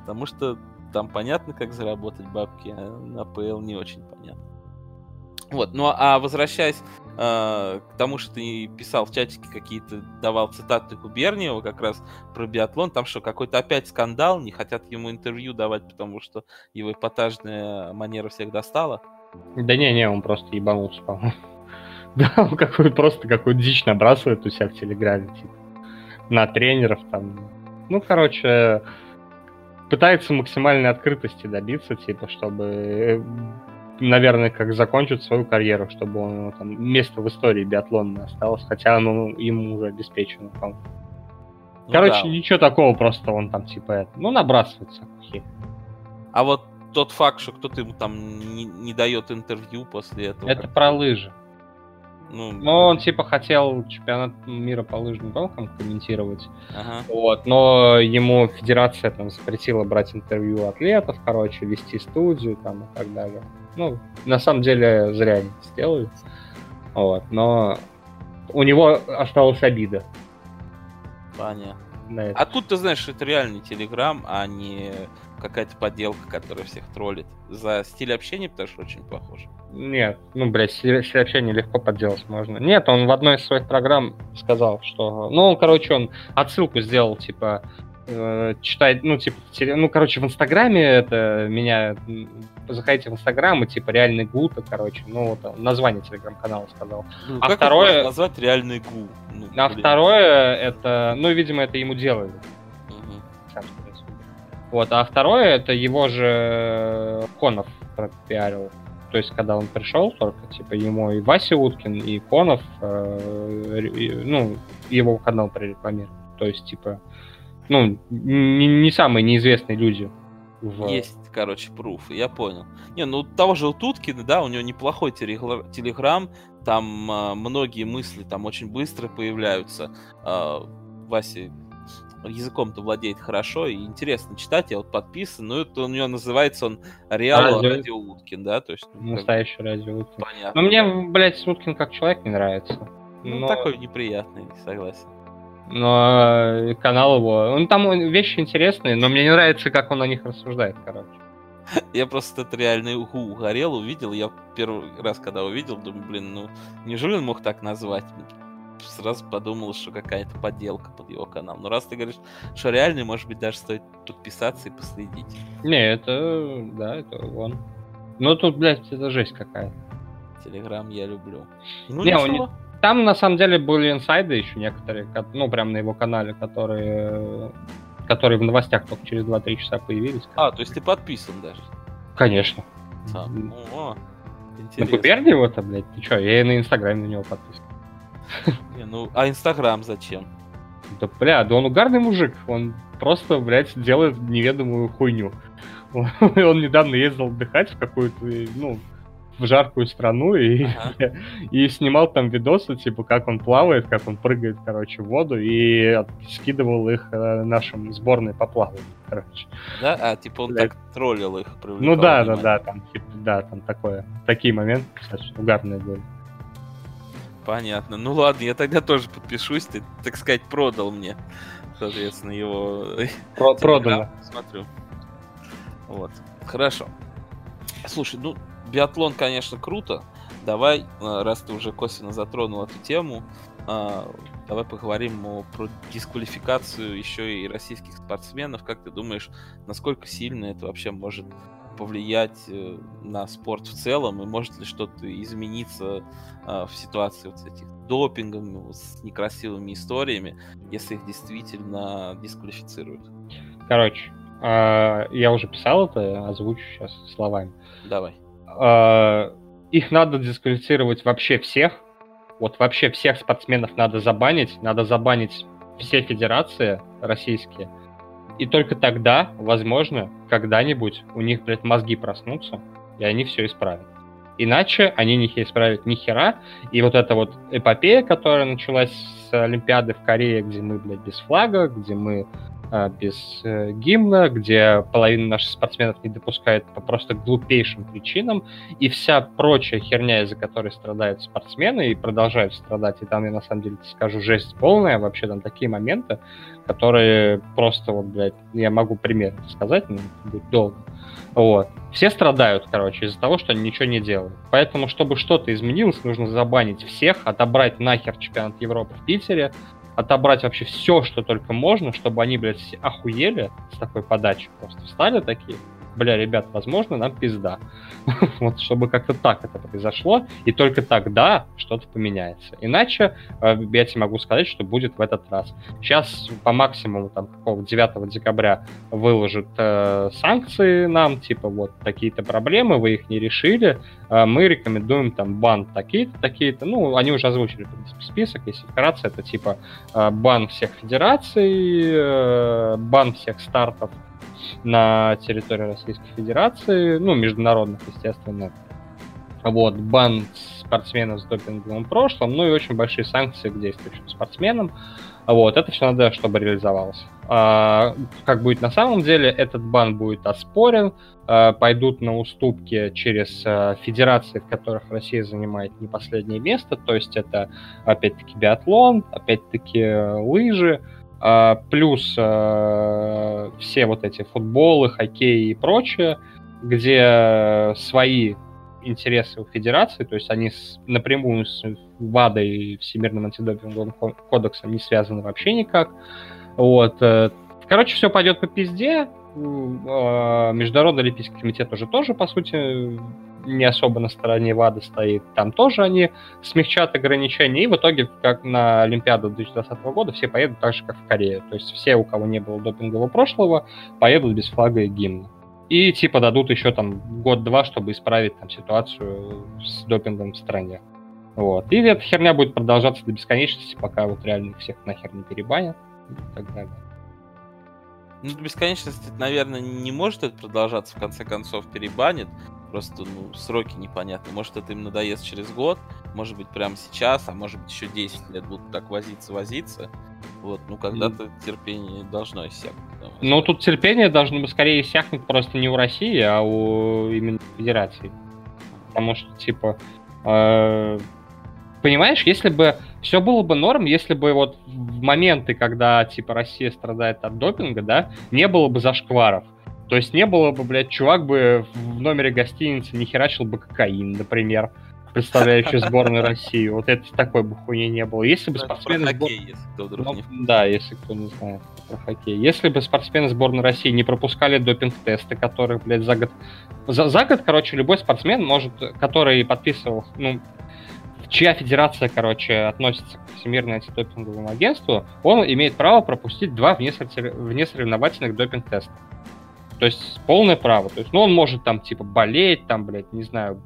Потому что там понятно, как заработать бабки, а на АПЛ не очень понятно. Вот, ну а возвращаясь к тому, что ты писал в чатике какие-то, давал цитаты Губерниева как раз про биатлон, там что, какой-то опять скандал, не хотят ему интервью давать, потому что его эпатажная манера всех достала? Да не-не, он просто ебанулся, по-моему. Да, он какой просто какой дичь набрасывает у себя в Телеграме, типа, на тренеров там. Ну, короче, пытается максимальной открытости добиться, типа, чтобы наверное, как закончит свою карьеру, чтобы он там место в истории биатлона осталось, хотя оно ему уже обеспечено, по ну, Короче, да. ничего такого, просто он там типа это, ну набрасывается. А вот тот факт, что кто-то ему там не, не дает интервью после этого. Это про лыжи. Ну, ну, он типа хотел чемпионат мира по лыжным гонкам комментировать. Ага. Вот, но ему федерация там запретила брать интервью атлетов, короче, вести студию там и так далее. Ну, на самом деле, зря они сделали. Вот, но у него осталась обида. Понятно. А тут ты знаешь, это реальный Телеграм, а не какая-то подделка, которая всех троллит. За стиль общения, потому что очень похож. Нет, ну, блядь, стиль, стиль общения легко подделать можно. Нет, он в одной из своих программ сказал, что... Ну, короче, он отсылку сделал, типа, э, читать, ну, типа, ну, короче, в Инстаграме это меня заходите в Инстаграм и типа реальный гута, короче, ну вот название телеграм-канала сказал. Ну, а как второе назвать реальный гу? Ну, а блин. второе это, ну видимо это ему делали. Угу. Вот, а второе это его же Конов пропиарил. То есть, когда он пришел, только типа ему и Вася Уткин, и Конов, э, и, ну, его канал прорекламировал. То есть, типа, ну, не, не самые неизвестные люди. В... Есть короче, пруф, я понял. Не, ну того же Туткина, да, у него неплохой телеграм, там э, многие мысли там очень быстро появляются. Э, Вася языком-то владеет хорошо и интересно читать, я вот подписан, ну это у него называется он Реал Радио, Радио Уткин, да, то есть... Ну, Настоящий как... Радио Уткин. Понятно. Но мне, блядь, Уткин как человек не нравится. Ну, Но... такой неприятный, согласен. Но э, канал его, он там вещи интересные, но мне не нравится, как он о них рассуждает, короче. Я просто этот реальный уху угорел, увидел. Я первый раз, когда увидел, думаю, блин, ну, неужели он мог так назвать? Сразу подумал, что какая-то подделка под его канал. Но раз ты говоришь, что реальный, может быть, даже стоит подписаться и последить. Не, это, да, это он. Ну, тут, блядь, это жесть какая-то. Телеграм я люблю. Ну, не, он не... Там, на самом деле, были инсайды еще некоторые, ну, прям на его канале, которые которые в новостях только через 2-3 часа появились. А, то есть ты подписан даже? Конечно. А, о, На Губерниева-то, блядь, ты чё, я и на Инстаграме на него подписан. Не, ну, а Инстаграм зачем? Да, бля, да он угарный мужик, он просто, блядь, делает неведомую хуйню. Он недавно ездил отдыхать в какую-то, ну, в жаркую страну и, ага. и снимал там видосы, типа, как он плавает, как он прыгает, короче, в воду, и скидывал их э, нашим сборной по плаванию, короче. Да? А, типа он Блядь. так троллил их, Ну да, внимание. да, да, там, типа, да, там такое, такие моменты, кстати, угарные были. Понятно. Ну ладно, я тогда тоже подпишусь, ты, так сказать, продал мне, соответственно, его... Про продано. Смотрю. Вот. Хорошо. Слушай, ну, биатлон, конечно, круто. Давай, э, раз ты уже косвенно затронул эту тему, э, давай поговорим о, про дисквалификацию еще и российских спортсменов. Как ты думаешь, насколько сильно это вообще может повлиять э, на спорт в целом, и может ли что-то измениться в ситуации вот с этих допингом, с некрасивыми историями, если их действительно дисквалифицируют? Короче, я уже писал это, озвучу сейчас словами. Давай их надо дисквалифицировать вообще всех. Вот вообще всех спортсменов надо забанить. Надо забанить все федерации российские. И только тогда, возможно, когда-нибудь у них, блядь, мозги проснутся, и они все исправят. Иначе они не исправят ни хера. И вот эта вот эпопея, которая началась с Олимпиады в Корее, где мы, блядь, без флага, где мы без э, гимна, где половина наших спортсменов не допускает по просто глупейшим причинам, и вся прочая херня, из-за которой страдают спортсмены и продолжают страдать, и там я на самом деле скажу жесть полная, вообще там такие моменты, которые просто вот, блядь, я могу пример сказать, но будет долго. Вот. Все страдают, короче, из-за того, что они ничего не делают. Поэтому, чтобы что-то изменилось, нужно забанить всех, отобрать нахер чемпионат Европы в Питере, отобрать вообще все, что только можно, чтобы они, блядь, все охуели с такой подачи. Просто встали такие, бля, ребят, возможно, нам пизда. вот чтобы как-то так это произошло, и только тогда что-то поменяется. Иначе э, я тебе могу сказать, что будет в этот раз. Сейчас по максимуму там какого 9 декабря выложат э, санкции нам, типа вот такие-то проблемы, вы их не решили, э, мы рекомендуем там бан такие-то, такие-то, ну, они уже озвучили, принципе, список, если вкратце, это типа э, бан всех федераций, э, бан всех стартов, на территории Российской Федерации, ну, международных, естественно. Вот, бан спортсменов с допинговым прошлым, ну и очень большие санкции к действующим спортсменам. Вот, это все надо, чтобы реализовалось. А, как будет на самом деле, этот бан будет оспорен, а, пойдут на уступки через а, федерации, в которых Россия занимает не последнее место, то есть это опять-таки биатлон, опять-таки лыжи, плюс а, все вот эти футболы, хоккей и прочее, где свои интересы у федерации, то есть они напрямую с ВАДА и Всемирным антидопинговым кодексом не связаны вообще никак. Вот. Э, короче, все пойдет по пизде. А, Международный Олимпийский комитет уже тоже, по сути, не особо на стороне ВАДА стоит. Там тоже они смягчат ограничения. И в итоге, как на Олимпиаду 2020 года, все поедут так же, как в Корее. То есть все, у кого не было допингового прошлого, поедут без флага и гимна. И типа дадут еще там год-два, чтобы исправить там ситуацию с допингом в стране. Вот. И эта херня будет продолжаться до бесконечности, пока вот реально всех нахер не перебанят и так далее. Ну, до бесконечности, наверное, не может это продолжаться, в конце концов, перебанит. Просто, ну, сроки непонятны. Может, это им надоест через год, может быть, прямо сейчас, а может быть, еще 10 лет будут так возиться, возиться. Вот, ну, когда-то терпение должно иссякнуть. Ну, тут терпение должно бы скорее иссякнуть просто не у России, а у именно Федерации. Потому что, типа, э, понимаешь, если бы все было бы норм, если бы вот в моменты, когда, типа, Россия страдает от допинга, да, не было бы зашкваров. То есть не было бы, блядь, чувак бы в номере гостиницы не херачил бы кокаин, например, представляющий сборную России. Вот это такой бы хуйни не было. Если бы спортсмены... Сбор... если кто вдруг ну, не... Да, если кто не знает про хоккей. Если бы спортсмены сборной России не пропускали допинг-тесты, которые, блядь, за год... За, за год, короче, любой спортсмен может, который подписывал, ну, чья федерация, короче, относится к Всемирному антидопинговому агентству, он имеет право пропустить два внесоревновательных допинг-теста. То есть полное право. То есть, ну, он может там, типа, болеть, там, блядь, не знаю,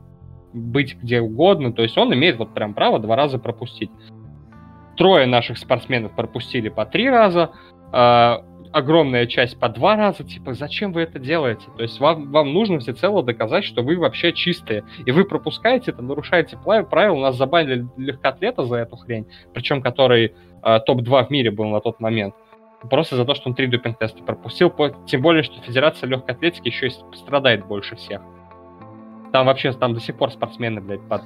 быть где угодно. То есть он имеет вот прям право два раза пропустить. Трое наших спортсменов пропустили по три раза, э, огромная часть по два раза. Типа, зачем вы это делаете? То есть вам, вам нужно всецело доказать, что вы вообще чистые. И вы пропускаете это, нарушаете правила. У нас забанили легкоатлета за эту хрень, причем который э, топ-2 в мире был на тот момент просто за то, что он три допинг-теста пропустил, тем более, что Федерация легкой атлетики еще и страдает больше всех. Там вообще там до сих пор спортсмены, блядь, под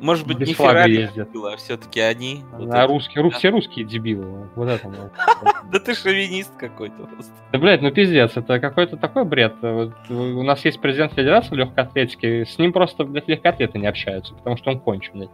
Может быть, не Феррари ездят. а все-таки они. Вот а это. русские, ру- все русские дебилы. Вот это вот. Да ты шовинист какой-то просто. Да, блядь, ну пиздец, это какой-то такой бред. Вот у нас есть президент Федерации легкой атлетики, с ним просто, блядь, легкоатлеты не общаются, потому что он кончен, блядь.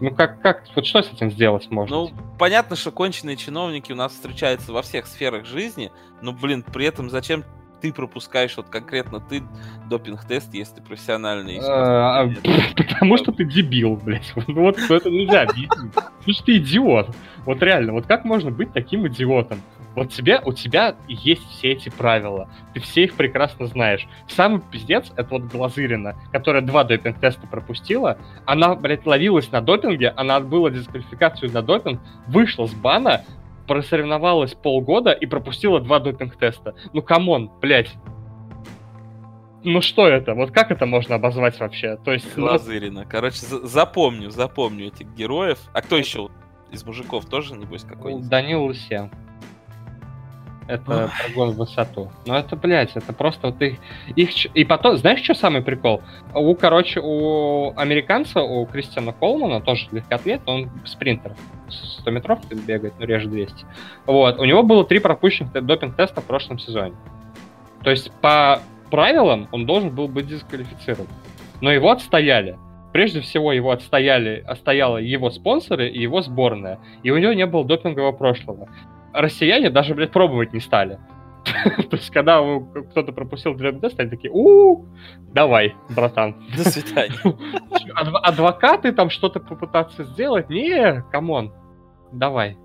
Ну как, как, вот что с этим сделать можно? Ну, понятно, что конченые чиновники у нас встречаются во всех сферах жизни, но, блин, при этом зачем ты пропускаешь, вот конкретно ты, допинг-тест, если ты профессиональный? А, Потому что ты дебил, блядь. Вот это нельзя объяснить. Потому что ты идиот. Вот реально, вот как можно быть таким идиотом? Вот тебе, у тебя есть все эти правила. Ты все их прекрасно знаешь. Самый пиздец это вот Глазырина, которая два допинг-теста пропустила. Она, блядь, ловилась на допинге, она отбыла дисквалификацию за допинг, вышла с бана, просоревновалась полгода и пропустила два допинг-теста. Ну, come on, блядь. Ну что это? Вот как это можно обозвать вообще? То есть, ну, Глазырина. Короче, за- запомню, запомню этих героев. А кто еще из мужиков тоже, небось, какой-нибудь? Данил Лысенко. Это прогон в высоту. Ну это, блядь, это просто вот их... их... И потом, знаешь, что самый прикол? У, короче, у американца, у Кристиана Колмана, тоже легкоатлет, он спринтер. 100 метров бегает, ну реже 200. Вот, у него было три пропущенных допинг-теста в прошлом сезоне. То есть по правилам он должен был быть дисквалифицирован. Но его отстояли. Прежде всего его отстояли, отстояла его спонсоры и его сборная. И у него не было допингового прошлого. Россияне даже, блядь, пробовать не стали. То есть, когда кто-то пропустил тест, они такие, у давай, братан. До свидания. Адв- Адвокаты там что-то попытаться сделать? Не, come on, давай.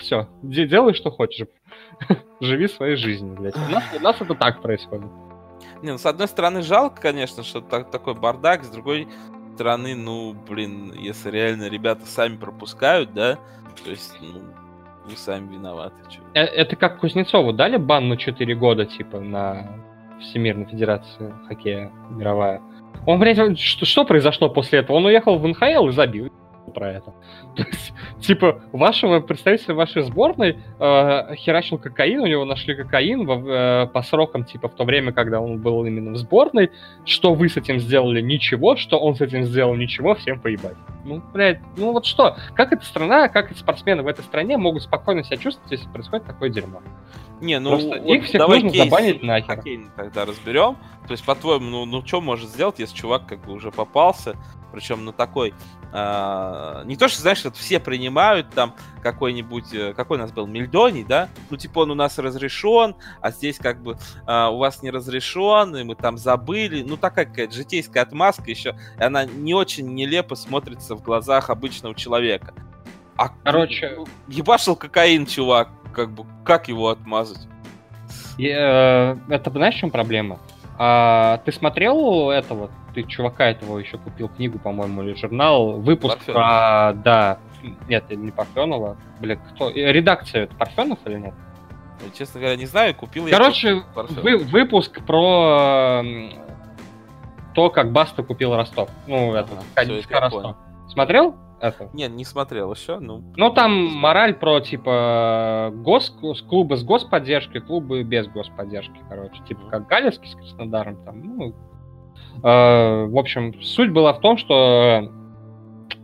Все, делай, что хочешь. Живи своей жизнью, блядь. У нас, у нас это так происходит. Не, ну, с одной стороны, жалко, конечно, что так, такой бардак, с другой стороны, ну, блин, если реально ребята сами пропускают, да, то есть, ну, вы сами виноваты. чё. Э, Это как Кузнецову дали бан на 4 года, типа, на Всемирной Федерации хоккея мировая. Он, блядь, что, что произошло после этого? Он уехал в НХЛ и забил про это. То есть, типа, вашего представителя вашей сборной э, херачил кокаин, у него нашли кокаин во- э, по срокам, типа, в то время, когда он был именно в сборной. Что вы с этим сделали? Ничего. Что он с этим сделал? Ничего. Всем поебать. Ну, блядь, ну вот что? Как эта страна, как эти спортсмены в этой стране могут спокойно себя чувствовать, если происходит такое дерьмо? Не, ну, Просто вот их всех давай нужно кейс забанить нахер. хоккейный тогда разберем. То есть, по-твоему, ну, ну что может сделать, если чувак как бы уже попался, причем на такой... а, не то, что, знаешь, вот все принимают там какой-нибудь... э, Какой у нас был? Мельдоний, да? Ну, типа, он у нас разрешен, а здесь как бы а, у вас не разрешен, и мы там забыли. Ну, такая какая-то житейская отмазка еще. И она не очень нелепо смотрится в глазах обычного человека. А, Короче- ну, ебашил кокаин, чувак. Как бы, как его отмазать? И, э, это знаешь, в чем проблема? А, ты смотрел этого? Ты чувака этого еще купил книгу, по-моему, или журнал? Выпуск Парфенов. про... Да. Нет, не Парфенова. Блин, кто? э, Редакция это Парфенов или нет? Честно говоря, не знаю, купил я... Короче, вы- выпуск про то, как Баста купил Ростов. Ну, это, Ага, всё, это Ростов. понял. Смотрел это? Не, не смотрел еще, ну... Ну, там мораль про, типа, гос, клубы с господдержкой, клубы без господдержки, короче. Типа, как Галевский с Краснодаром, там, ну... э, в общем, суть была в том, что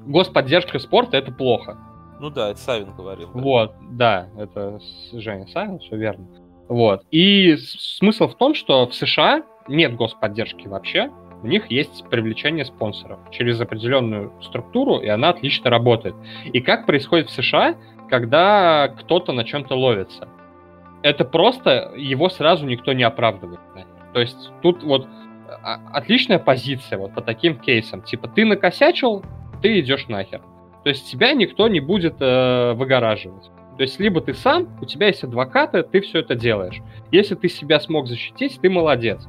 господдержка спорта — это плохо. Ну да, это Савин говорил. да. Вот, да, это с- Женя Савин, все верно. Вот. И смысл в том, что в США нет господдержки вообще, у них есть привлечение спонсоров через определенную структуру, и она отлично работает. И как происходит в США, когда кто-то на чем-то ловится? Это просто его сразу никто не оправдывает. То есть тут вот а- отличная позиция вот по таким кейсам. Типа ты накосячил, ты идешь нахер. То есть тебя никто не будет э, выгораживать. То есть либо ты сам, у тебя есть адвокаты, ты все это делаешь. Если ты себя смог защитить, ты молодец.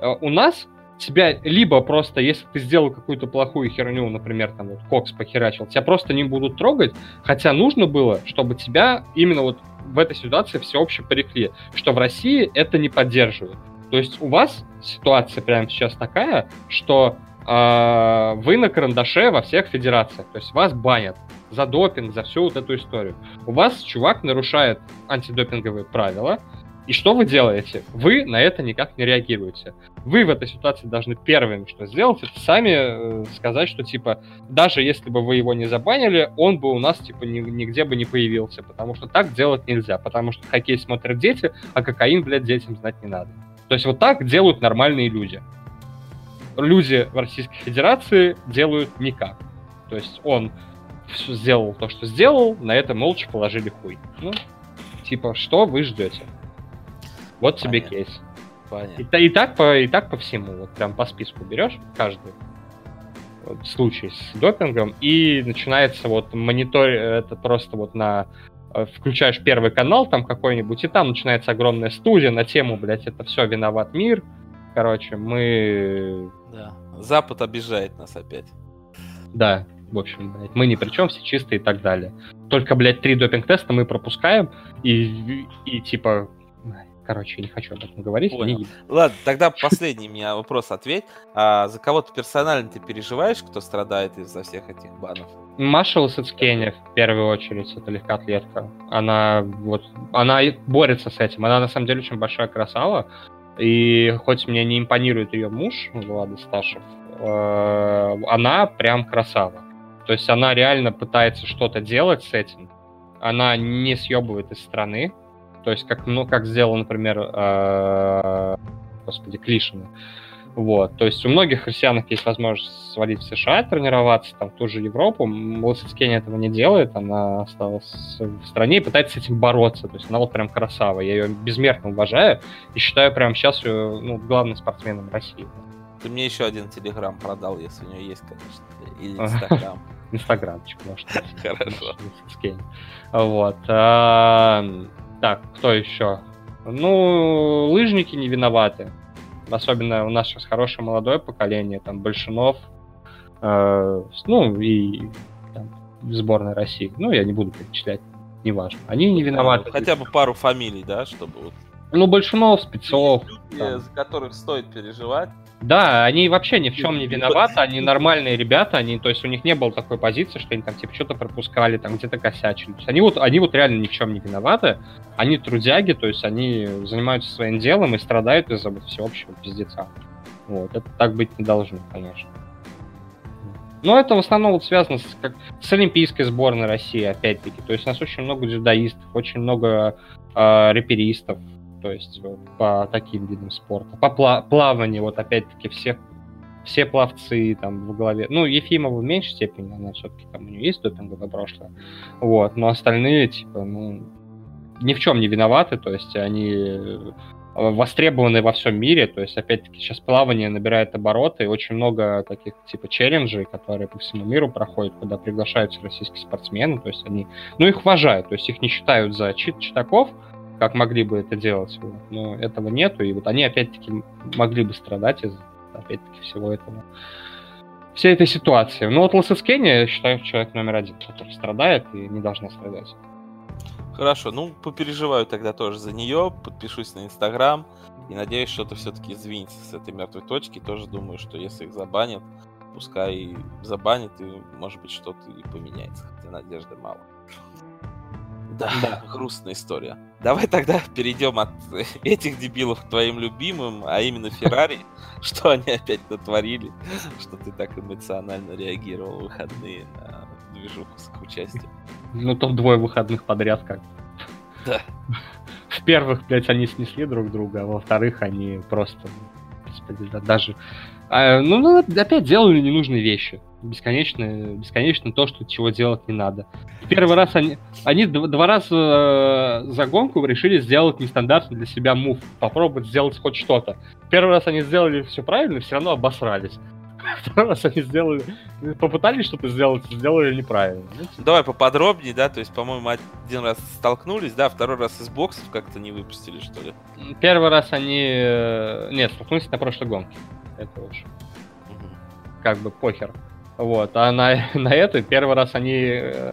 Э, у нас тебя либо просто, если ты сделал какую-то плохую херню, например, там вот Кокс похерачил, тебя просто не будут трогать, хотя нужно было, чтобы тебя именно вот в этой ситуации всеобще порекли, что в России это не поддерживают. То есть у вас ситуация прямо сейчас такая, что а, вы на карандаше во всех федерациях. То есть вас банят за допинг, за всю вот эту историю. У вас чувак нарушает антидопинговые правила, И что вы делаете? Вы на это никак не реагируете. Вы в этой ситуации должны первым, что сделать, это сами э, сказать, что типа, даже если бы вы его не забанили, он бы у нас типа ни, нигде бы не появился, потому что так делать нельзя, потому что хоккей смотрят дети, а кокаин, блядь, детям знать не надо. То есть вот так делают нормальные люди. Люди в Российской Федерации делают никак. То есть он сделал то, что сделал, на это молча положили хуй. Ну, типа, что вы ждете? Вот тебе Понятно. кейс. Понятно. И, и, так по, и так по всему. Вот прям по списку берешь каждый вот, случай с допингом, и начинается вот монитор, это просто вот на э, включаешь первый канал там какой-нибудь, и там начинается огромная студия на тему, блядь, это все виноват мир. Короче, мы... Да. Запад обижает нас опять. Да, в общем, блядь, мы ни при чем, все чистые и так далее. Только, блядь, три допинг-теста мы пропускаем, и, и типа, короче, я не хочу об этом говорить. Понял. Не... Ладно, тогда последний меня вопрос ответь. А за кого ты персонально ты переживаешь, кто страдает из-за всех этих банов? Маша Лысыцкене, в первую очередь, это легкоатлетка. Она вот, она борется с этим. Она, на самом деле, очень большая красава. И хоть мне не импонирует ее муж, Влада Сташев, э, она прям красава. То есть она реально пытается что-то делать с этим. Она не съебывает из страны. То есть как, ну, как сделал, например, э, господи, Клишина. Вот. То есть у многих россиянок есть возможность свалить в США, тренироваться, там, в ту же Европу. Лосицкене этого не делает, она осталась в стране и пытается с этим бороться. То есть она вот прям красава. Я ее безмерно уважаю и считаю прям сейчас ее ну, главным спортсменом России. Ты мне еще один телеграм продал, если у нее есть, конечно. Или инстаграм. Инстаграмчик, может. Хорошо. Вот. Так, кто еще? Ну, лыжники не виноваты. Особенно у нас сейчас хорошее молодое поколение, там, Большинов, э, ну, и там, сборная России. Ну, я не буду перечислять, неважно. Они не виноваты. Хотя бы пару фамилий, да, чтобы вот... Ну, Большинов, Спецов. Люди, за которых стоит переживать. Да, они вообще ни в чем не виноваты, они нормальные ребята, они, то есть у них не было такой позиции, что они там типа что-то пропускали, там где-то косячили. То есть они вот, они вот реально ни в чем не виноваты, они трудяги, то есть они занимаются своим делом и страдают из-за всеобщего пиздеца. Вот, это так быть не должно, конечно. Но это в основном вот связано с, как, с олимпийской сборной России, опять-таки. То есть у нас очень много дзюдоистов, очень много э, реперистов, то есть по таким видам спорта. По пла- плаванию, вот опять-таки, все, все пловцы там в голове. Ну, Ефимова в меньшей степени, она все-таки там у нее есть допинговое прошлое. Вот, но остальные, типа, ну, ни в чем не виноваты, то есть они э, востребованы во всем мире, то есть, опять-таки, сейчас плавание набирает обороты, и очень много таких, типа, челленджей, которые по всему миру проходят, куда приглашаются российские спортсмены, то есть они, ну, их уважают, то есть их не считают за чит читаков, как могли бы это делать. Вот. Но этого нету, и вот они опять-таки могли бы страдать из опять-таки всего этого всей этой ситуации. Ну вот Лосовскене, я считаю, человек номер один, который страдает и не должна страдать. Хорошо, ну попереживаю тогда тоже за нее, подпишусь на Инстаграм и надеюсь, что-то все-таки извинится с этой мертвой точки. Тоже думаю, что если их забанят, пускай забанят и может быть что-то и поменяется, хотя надежды мало. Да, да, грустная история. Давай тогда перейдем от этих дебилов к твоим любимым, а именно Феррари. Что они опять натворили, что ты так эмоционально реагировал в выходные на движуху с их участием. Ну, то двое выходных подряд как. Да. В первых, блядь, они снесли друг друга, а во вторых они просто, господи, да, даже... А, ну, ну, опять делали ненужные вещи бесконечно, бесконечно то, что чего делать не надо. Первый раз они, они два раза э, за гонку решили сделать нестандартный для себя мув, попробовать сделать хоть что-то. Первый раз они сделали все правильно, все равно обосрались. Второй раз они сделали, попытались что-то сделать, сделали неправильно. Давай поподробнее, да, то есть, по-моему, один раз столкнулись, да, второй раз из боксов как-то не выпустили, что ли? Первый раз они, э, нет, столкнулись на прошлой гонке. Это уж как бы похер. Вот, а на, на это первый раз они... Э,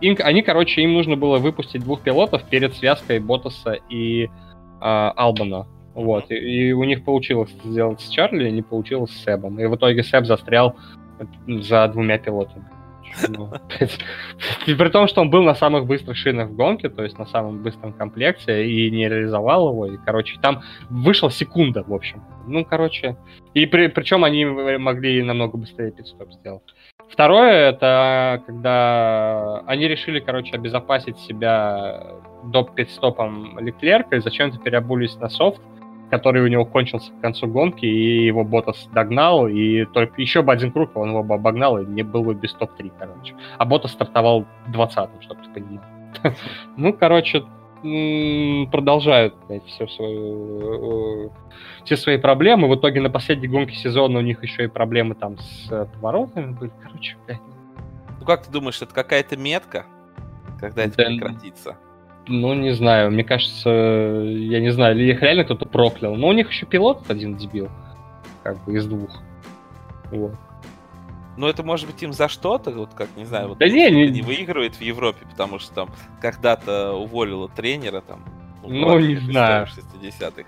им, они, короче, им нужно было выпустить двух пилотов перед связкой Ботаса и э, Албана. Вот, и, и у них получилось сделать с Чарли, не получилось с Себом. И в итоге Себ застрял за двумя пилотами. Ну, При том, что он был на самых быстрых шинах в гонке, то есть на самом быстром комплекте, и не реализовал его, и, короче, там вышел секунда, в общем. Ну, короче, и при, причем они могли намного быстрее пидстоп сделать. Второе, это когда они решили, короче, обезопасить себя до пидстопом Леклерка, и зачем-то переобулись на софт, который у него кончился к концу гонки, и его Ботас догнал, и только еще бы один круг, он его бы обогнал, и не был бы без топ-3, короче. А Ботас стартовал 20-м, чтобы ты понимал. Ну, короче, продолжают блядь, все свою, все свои проблемы. В итоге на последней гонке сезона у них еще и проблемы там с э, поворотами были. Короче, блядь. Ну как ты думаешь, это какая-то метка, когда это да, прекратится? Ну, не знаю, мне кажется, я не знаю, или их реально кто-то проклял. Но у них еще пилот один дебил, как бы из двух. Вот. Ну, это может быть им за что-то, вот как, не знаю, вот да не, не... не выигрывает в Европе, потому что там когда-то уволила тренера там. Ну, ну не знаю. 60-х.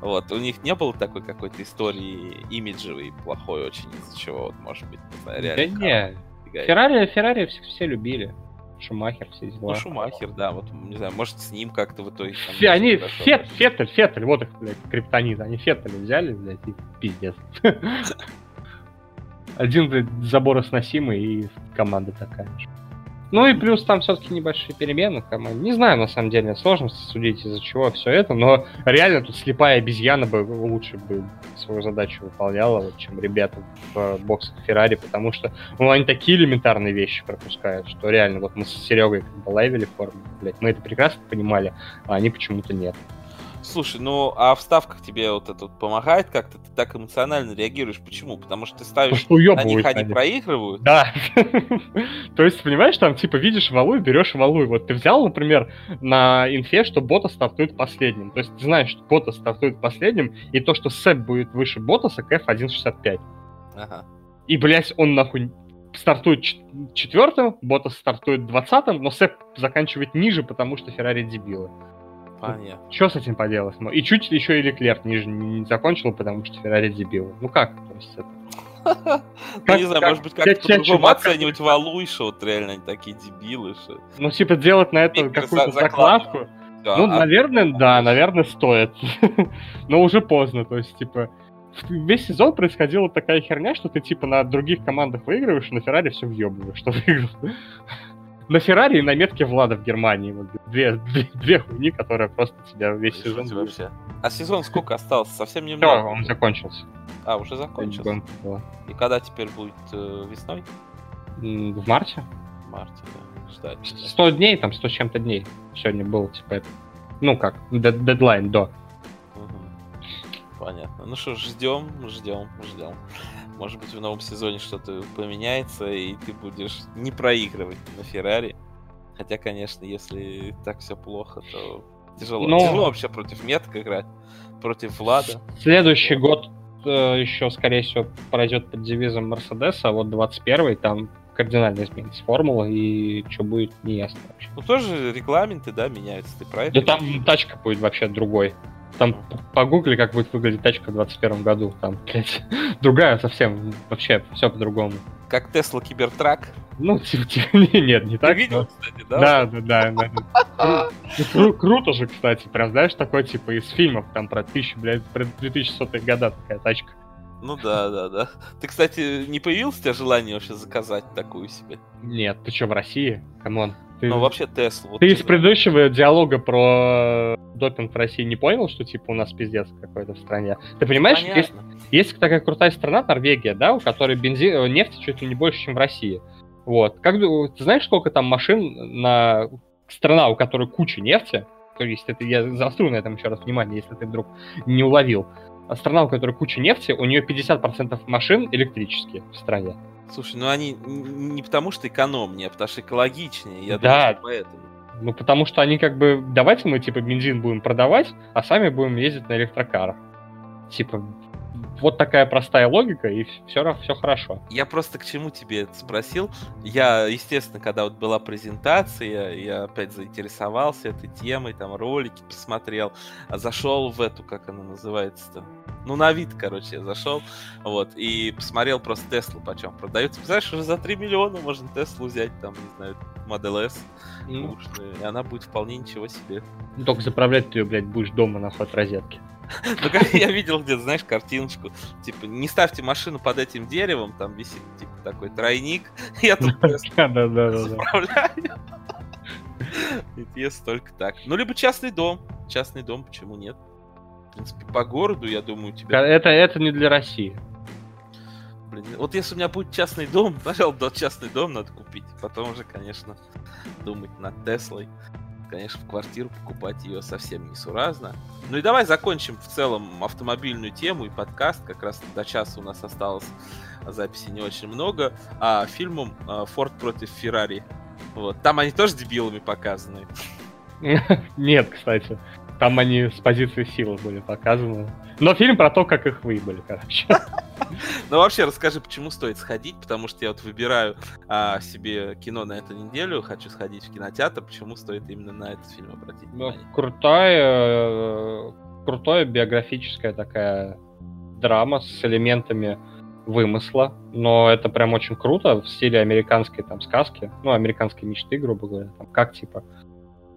Вот, у них не было такой какой-то истории имиджевой, плохой очень, из-за чего, вот, может быть, не знаю, реально. Да не, Феррари, Феррари все, все любили. Шумахер, все дела. Ну, Шумахер, да, вот, не знаю, может, с ним как-то в итоге... Там, Фе, они, Фет, Феттель, Феттель, вот их, блядь, криптонит, они Феттель взяли, блядь, и пиздец. Один, блядь, заборосносимый, и команда такая же. Ну и плюс там все-таки небольшие перемены. Там, не знаю, на самом деле, сложно судить из-за чего все это, но реально тут слепая обезьяна бы лучше бы свою задачу выполняла, чем ребята в боксах Феррари, потому что ну, они такие элементарные вещи пропускают, что реально, вот мы с Серегой бы лайвили форму, блядь, мы это прекрасно понимали, а они почему-то нет. Слушай, ну а в ставках тебе вот это вот помогает как-то? Ты так эмоционально реагируешь. Почему? Потому что ты ставишь что на них, они проигрывают? Да. То есть, понимаешь, там типа видишь валу и берешь валу. Вот ты взял, например, на инфе, что бота стартует последним. То есть ты знаешь, что бота стартует последним, и то, что сэп будет выше ботаса, кэф 1.65. Ага. И, блядь, он нахуй стартует четвертым, Ботас стартует двадцатым, но Сэп заканчивает ниже, потому что Феррари дебилы. Понятно. Что с этим поделать? И чуть еще и Леклер ниже не закончил, потому что Феррари дебил. Ну как? То есть это... Ну, не знаю, может быть, как-то по-другому оценивать Валуйша, вот реально они такие дебилы. Что... Ну, типа, делать на это какую-то закладку. Ну, наверное, да, наверное, стоит. Но уже поздно, то есть, типа, весь сезон происходила такая херня, что ты, типа, на других командах выигрываешь, а на Феррари все въебываешь, что выиграл на Феррари и на метке Влада в Германии. Вот две, две, две хуйни, которые просто тебя весь сезон... Вообще. А сезон сколько остался? Совсем немного? Все, он закончился. А, уже закончился? И когда теперь будет э, весной? В марте. В марте, да. Ждать. 100 дней, там 100 с чем-то дней. Сегодня был, типа, это... Ну как, дедлайн до. Понятно. Ну что ж, ждем, ждем, ждем. Может быть, в новом сезоне что-то поменяется, и ты будешь не проигрывать на Феррари. Хотя, конечно, если так все плохо, то тяжело. Ну, тяжело вообще против метка играть, против Влада. Следующий год э, еще, скорее всего, пройдет под девизом Мерседеса, а вот 21-й там кардинально изменится формула, и что будет, не ясно вообще. Ну, тоже регламенты, да, меняются, ты правильно? Да там тачка будет вообще другой. Там погугли, как будет выглядеть тачка в 2021 году. Там, блядь, другая совсем, вообще все по-другому. Как Тесла Кибертрак? Ну, типа, типа нет, не так. Ты видел, кстати, да? Да, да, да. да. Кру- круто же, кстати, прям, знаешь, такой, типа, из фильмов, там, про тысячу, блядь, про 2100 года такая тачка. Ну да, да, да. Ты, кстати, не появилось у тебя желание вообще заказать такую себе? Нет, ты что, в России? Come on. Ты, ну, вообще Теслу. Вот ты из предыдущего диалога про допинг в России не понял, что типа у нас пиздец какой-то в стране? Ты понимаешь, есть, есть такая крутая страна, Норвегия, да, у которой бензин, э, нефти чуть ли не больше, чем в России. Вот. Как, ты знаешь, сколько там машин на страна, у которой куча нефти, то есть это я заострю на этом еще раз внимание, если ты вдруг не уловил. Страна, у которой куча нефти, у нее 50% машин электрические в стране. Слушай, ну они не потому что экономнее, а потому что экологичнее. Я да. думаю, что поэтому. Ну, потому что они как бы, давайте мы, типа, бензин будем продавать, а сами будем ездить на электрокарах. Типа, вот такая простая логика, и все, все хорошо. Я просто к чему тебе это спросил. Я, естественно, когда вот была презентация, я опять заинтересовался этой темой, там ролики посмотрел, а зашел в эту, как она называется-то, ну, на вид, короче, я зашел, вот, и посмотрел просто Теслу, почем продается. Знаешь, уже за 3 миллиона можно Теслу взять, там, не знаю, Model S, ну. и она будет вполне ничего себе. Ну, только заправлять ты ее, блядь, будешь дома на ход розетки. Ну, как я видел где-то, знаешь, картиночку, типа, не ставьте машину под этим деревом, там висит, типа, такой тройник, я тут заправляю. Если только так. Ну, либо частный дом. Частный дом, почему нет? В принципе, по городу, я думаю, тебе... Это, это не для России. Блин, вот если у меня будет частный дом, пожалуйста, частный дом надо купить. Потом уже, конечно, думать над Теслой конечно, в квартиру покупать ее совсем несуразно. Ну и давай закончим в целом автомобильную тему и подкаст. Как раз до часа у нас осталось записи не очень много. А фильмом Форд против Феррари. Вот. Там они тоже дебилами показаны. Нет, кстати. Там они с позиции силы были показаны. Но фильм про то, как их выебали, короче. Ну вообще расскажи, почему стоит сходить, потому что я вот выбираю а, себе кино на эту неделю, хочу сходить в кинотеатр, почему стоит именно на этот фильм обратить ну, внимание? Крутая, э, крутая биографическая такая драма с элементами вымысла, но это прям очень круто в стиле американской там сказки, ну, американской мечты, грубо говоря, там, как типа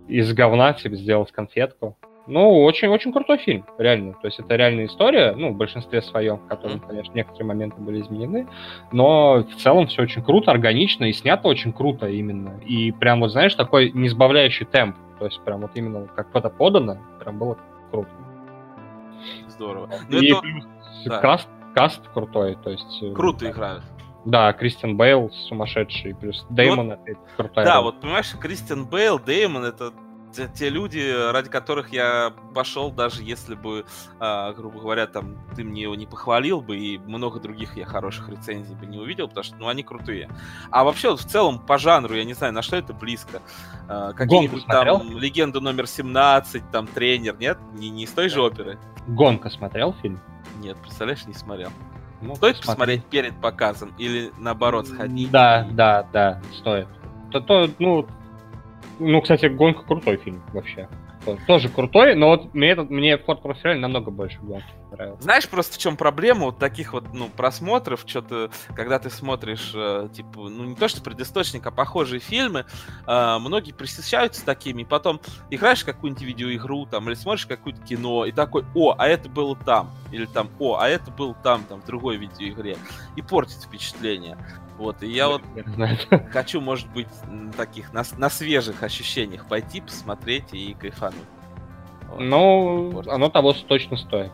из говна типа сделать конфетку, ну, очень-очень крутой фильм, реально. То есть это реальная история, ну, в большинстве своем, в котором, конечно, некоторые моменты были изменены, но в целом все очень круто, органично и снято очень круто именно. И прям вот, знаешь, такой не сбавляющий темп. То есть прям вот именно как это подано, прям было круто. Здорово. Ну, и это... плюс да. каст, каст крутой, то есть... Э, круто да. играют. Да, Кристиан Бейл сумасшедший, плюс Дэймон вот, это крутая. Да, роль. вот понимаешь, Кристиан Бейл, Дэймон это те, те люди, ради которых я пошел, даже если бы, э, грубо говоря, там ты мне его не похвалил бы, и много других я хороших рецензий бы не увидел, потому что, ну, они крутые. А вообще, в целом, по жанру, я не знаю, на что это близко. Э, Какие-нибудь там «Легенда номер 17», там «Тренер», нет? Не, не из той же оперы? «Гонка» смотрел фильм? Нет, представляешь, не смотрел. Ну, стоит смотри. посмотреть перед показом или наоборот сходить? Да, и... да, да, стоит. То, то, ну, ну, кстати, гонка крутой фильм вообще. Тоже крутой, но вот мне, этот, мне Ford Profiler намного больше гонки нравился. Знаешь, просто в чем проблема вот таких вот, ну, просмотров, что-то, когда ты смотришь, э, типа, ну, не то что предысточник, а похожие фильмы, э, многие присыщаются такими, и потом играешь какую-нибудь видеоигру, там, или смотришь какое-то кино, и такой, о, а это было там, или там, о, а это было там, там, в другой видеоигре, и портит впечатление. Вот, и я вот хочу, может быть, таких на, на свежих ощущениях пойти, посмотреть и кайфануть. Вот. Ну, оно того точно стоит.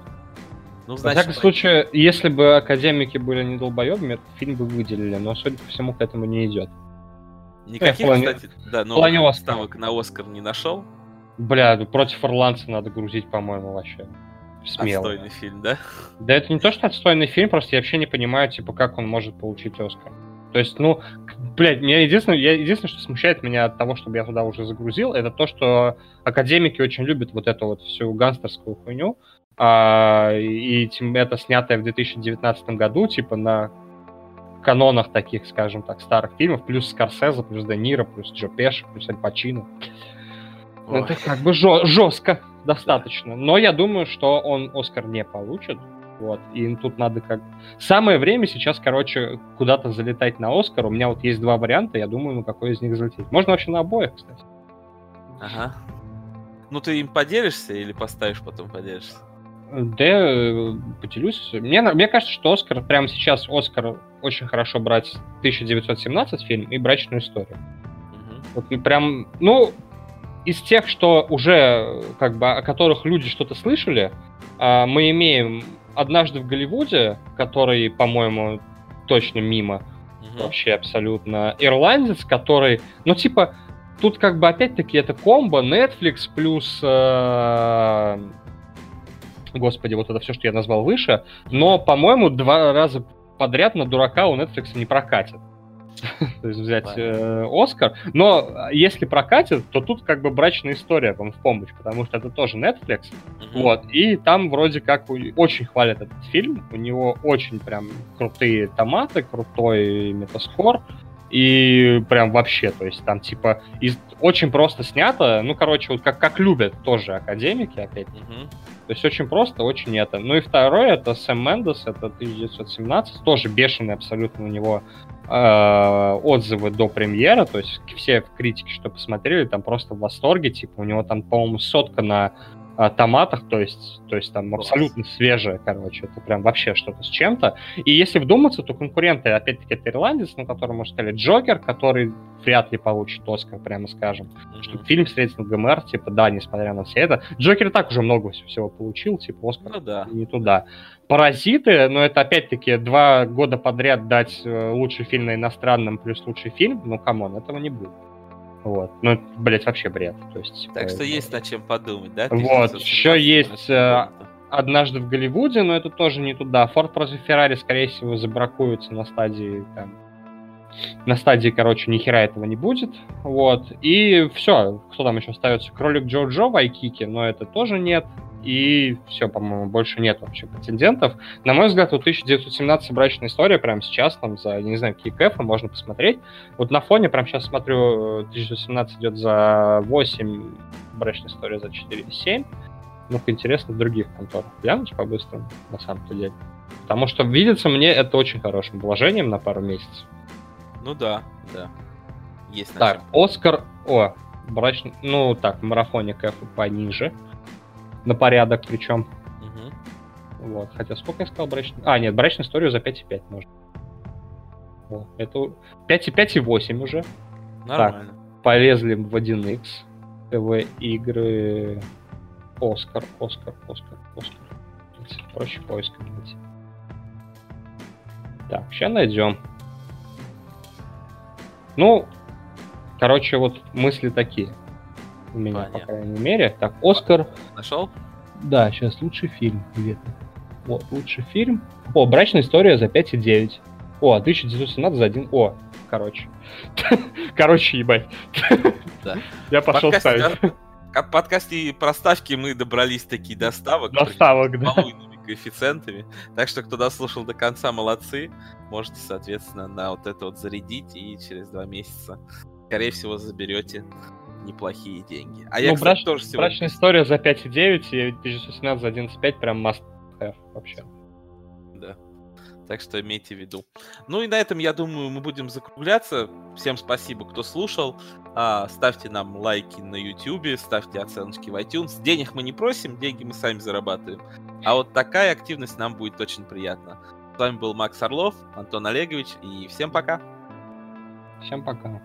Ну, значит, Во всяком случае, если бы академики были не долбоебами, этот фильм бы выделили, но, судя по всему, к этому не идет. Никаких, э, плане... кстати, да, новых ставок на Оскар не нашел? Бля, ну, против Ирландца надо грузить, по-моему, вообще. Смело. Отстойный фильм, да? Да это не то, что отстойный фильм, просто я вообще не понимаю, типа, как он может получить Оскар. То есть, ну, блядь, меня единственное, я, единственное, что смущает меня от того, чтобы я туда уже загрузил, это то, что академики очень любят вот эту вот всю гангстерскую хуйню, а, и это снятое в 2019 году, типа на канонах таких, скажем так, старых фильмов, плюс Скорсезе, плюс Де Ниро, плюс Джо Пеш, плюс Аль Пачино. Это как бы жестко достаточно. Но я думаю, что он Оскар не получит. Вот. И тут надо как... Самое время сейчас, короче, куда-то залетать на Оскар. У меня вот есть два варианта, я думаю, на какой из них залететь. Можно вообще на обоих, кстати. Ага. Ну ты им поделишься или поставишь, потом поделишься? Да, э, поделюсь. Мне, мне кажется, что Оскар, прямо сейчас Оскар очень хорошо брать 1917 фильм и брачную историю. Угу. Вот прям, ну, из тех, что уже, как бы, о которых люди что-то слышали, а, мы имеем однажды в Голливуде, который, по-моему, точно мимо угу. вообще абсолютно. Ирландец, который, ну типа, тут как бы опять-таки это комбо Netflix плюс, э, господи, вот это все, что я назвал выше, но, по-моему, два раза подряд на дурака у Netflix не прокатит. то есть взять э, Оскар. Но если прокатит, то тут как бы брачная история вам в помощь, потому что это тоже Netflix. Угу. Вот. И там вроде как очень хвалят этот фильм. У него очень прям крутые томаты, крутой метаскор. И прям вообще, то есть там типа из, очень просто снято, ну, короче, вот как, как любят тоже академики, опять. Угу. То есть очень просто, очень это. Ну и второе, это Сэм Мендес, это 1917, тоже бешеный абсолютно у него э, отзывы до премьеры, то есть все критики, что посмотрели, там просто в восторге, типа у него там, по-моему, сотка на а, томатах, то есть, то есть там абсолютно свежее, короче, это прям вообще что-то с чем-то. И если вдуматься, то конкуренты, опять-таки, это ирландец, на котором, можно сказать, Джокер, который вряд ли получит Оскар, прямо скажем. Mm-hmm. Что фильм встретил ГМР, типа, да, несмотря на все это. Джокер и так уже много всего получил, типа, Оскар ну, да. не туда. Паразиты, но это опять-таки два года подряд дать э, лучший фильм на иностранном плюс лучший фильм, ну, come on, этого не будет. Вот. Ну, блять, вообще бред. То есть, так что есть над чем подумать, да? Вот. Еще есть э, однажды в Голливуде, но это тоже не туда. Форд против Феррари, скорее всего, забракуется на стадии там, на стадии, короче, ни хера этого не будет. Вот. И все. Кто там еще остается? Кролик Джо Джо в Айкике, но это тоже нет. И все, по-моему, больше нет вообще претендентов. На мой взгляд, вот 1917 брачная история прямо сейчас, там, за, я не знаю, какие кэфы можно посмотреть. Вот на фоне, прям сейчас смотрю, 1917 идет за 8, брачная история за 4,7. Ну-ка, интересно, в других конторах. Глянуть по-быстрому, на самом-то деле. Потому что видится мне это очень хорошим вложением на пару месяцев. Ну да, да. Есть Так, Оскар... О, брачный... Ну так, марафоне кэфы пониже на порядок причем. Угу. Вот. Хотя сколько я сказал брачную... А, нет, брачную историю за 5,5 можно. Вот. Это 5,5 и 8 уже. Нормально. Так, полезли в 1x. ТВ игры Оскар, Оскар, Оскар, Оскар. Проще поиска найти. Так, сейчас найдем. Ну, короче, вот мысли такие у меня, Понятно. по крайней мере. Так, Оскар... Нашел? Да, сейчас лучший фильм где-то. Вот, лучший фильм. О, «Брачная история» за 5,9. О, 1917 за 1. О, короче. короче, ебать. Да. Я пошел ставить. От подкасте проставки мы добрались такие доставок. Доставок, да. коэффициентами. Так что, кто дослушал до конца, молодцы. Можете, соответственно, на вот это вот зарядить и через два месяца, скорее всего, заберете неплохие деньги. А я, ну, кстати, браш... тоже сегодня... Брачная история за 5,9 и 1917 за 11,5 прям must have вообще. Да. Так что имейте в виду. Ну и на этом, я думаю, мы будем закругляться. Всем спасибо, кто слушал. А, ставьте нам лайки на YouTube, ставьте оценочки в iTunes. Денег мы не просим, деньги мы сами зарабатываем. А вот такая активность нам будет очень приятна. С вами был Макс Орлов, Антон Олегович, и всем пока. Всем пока.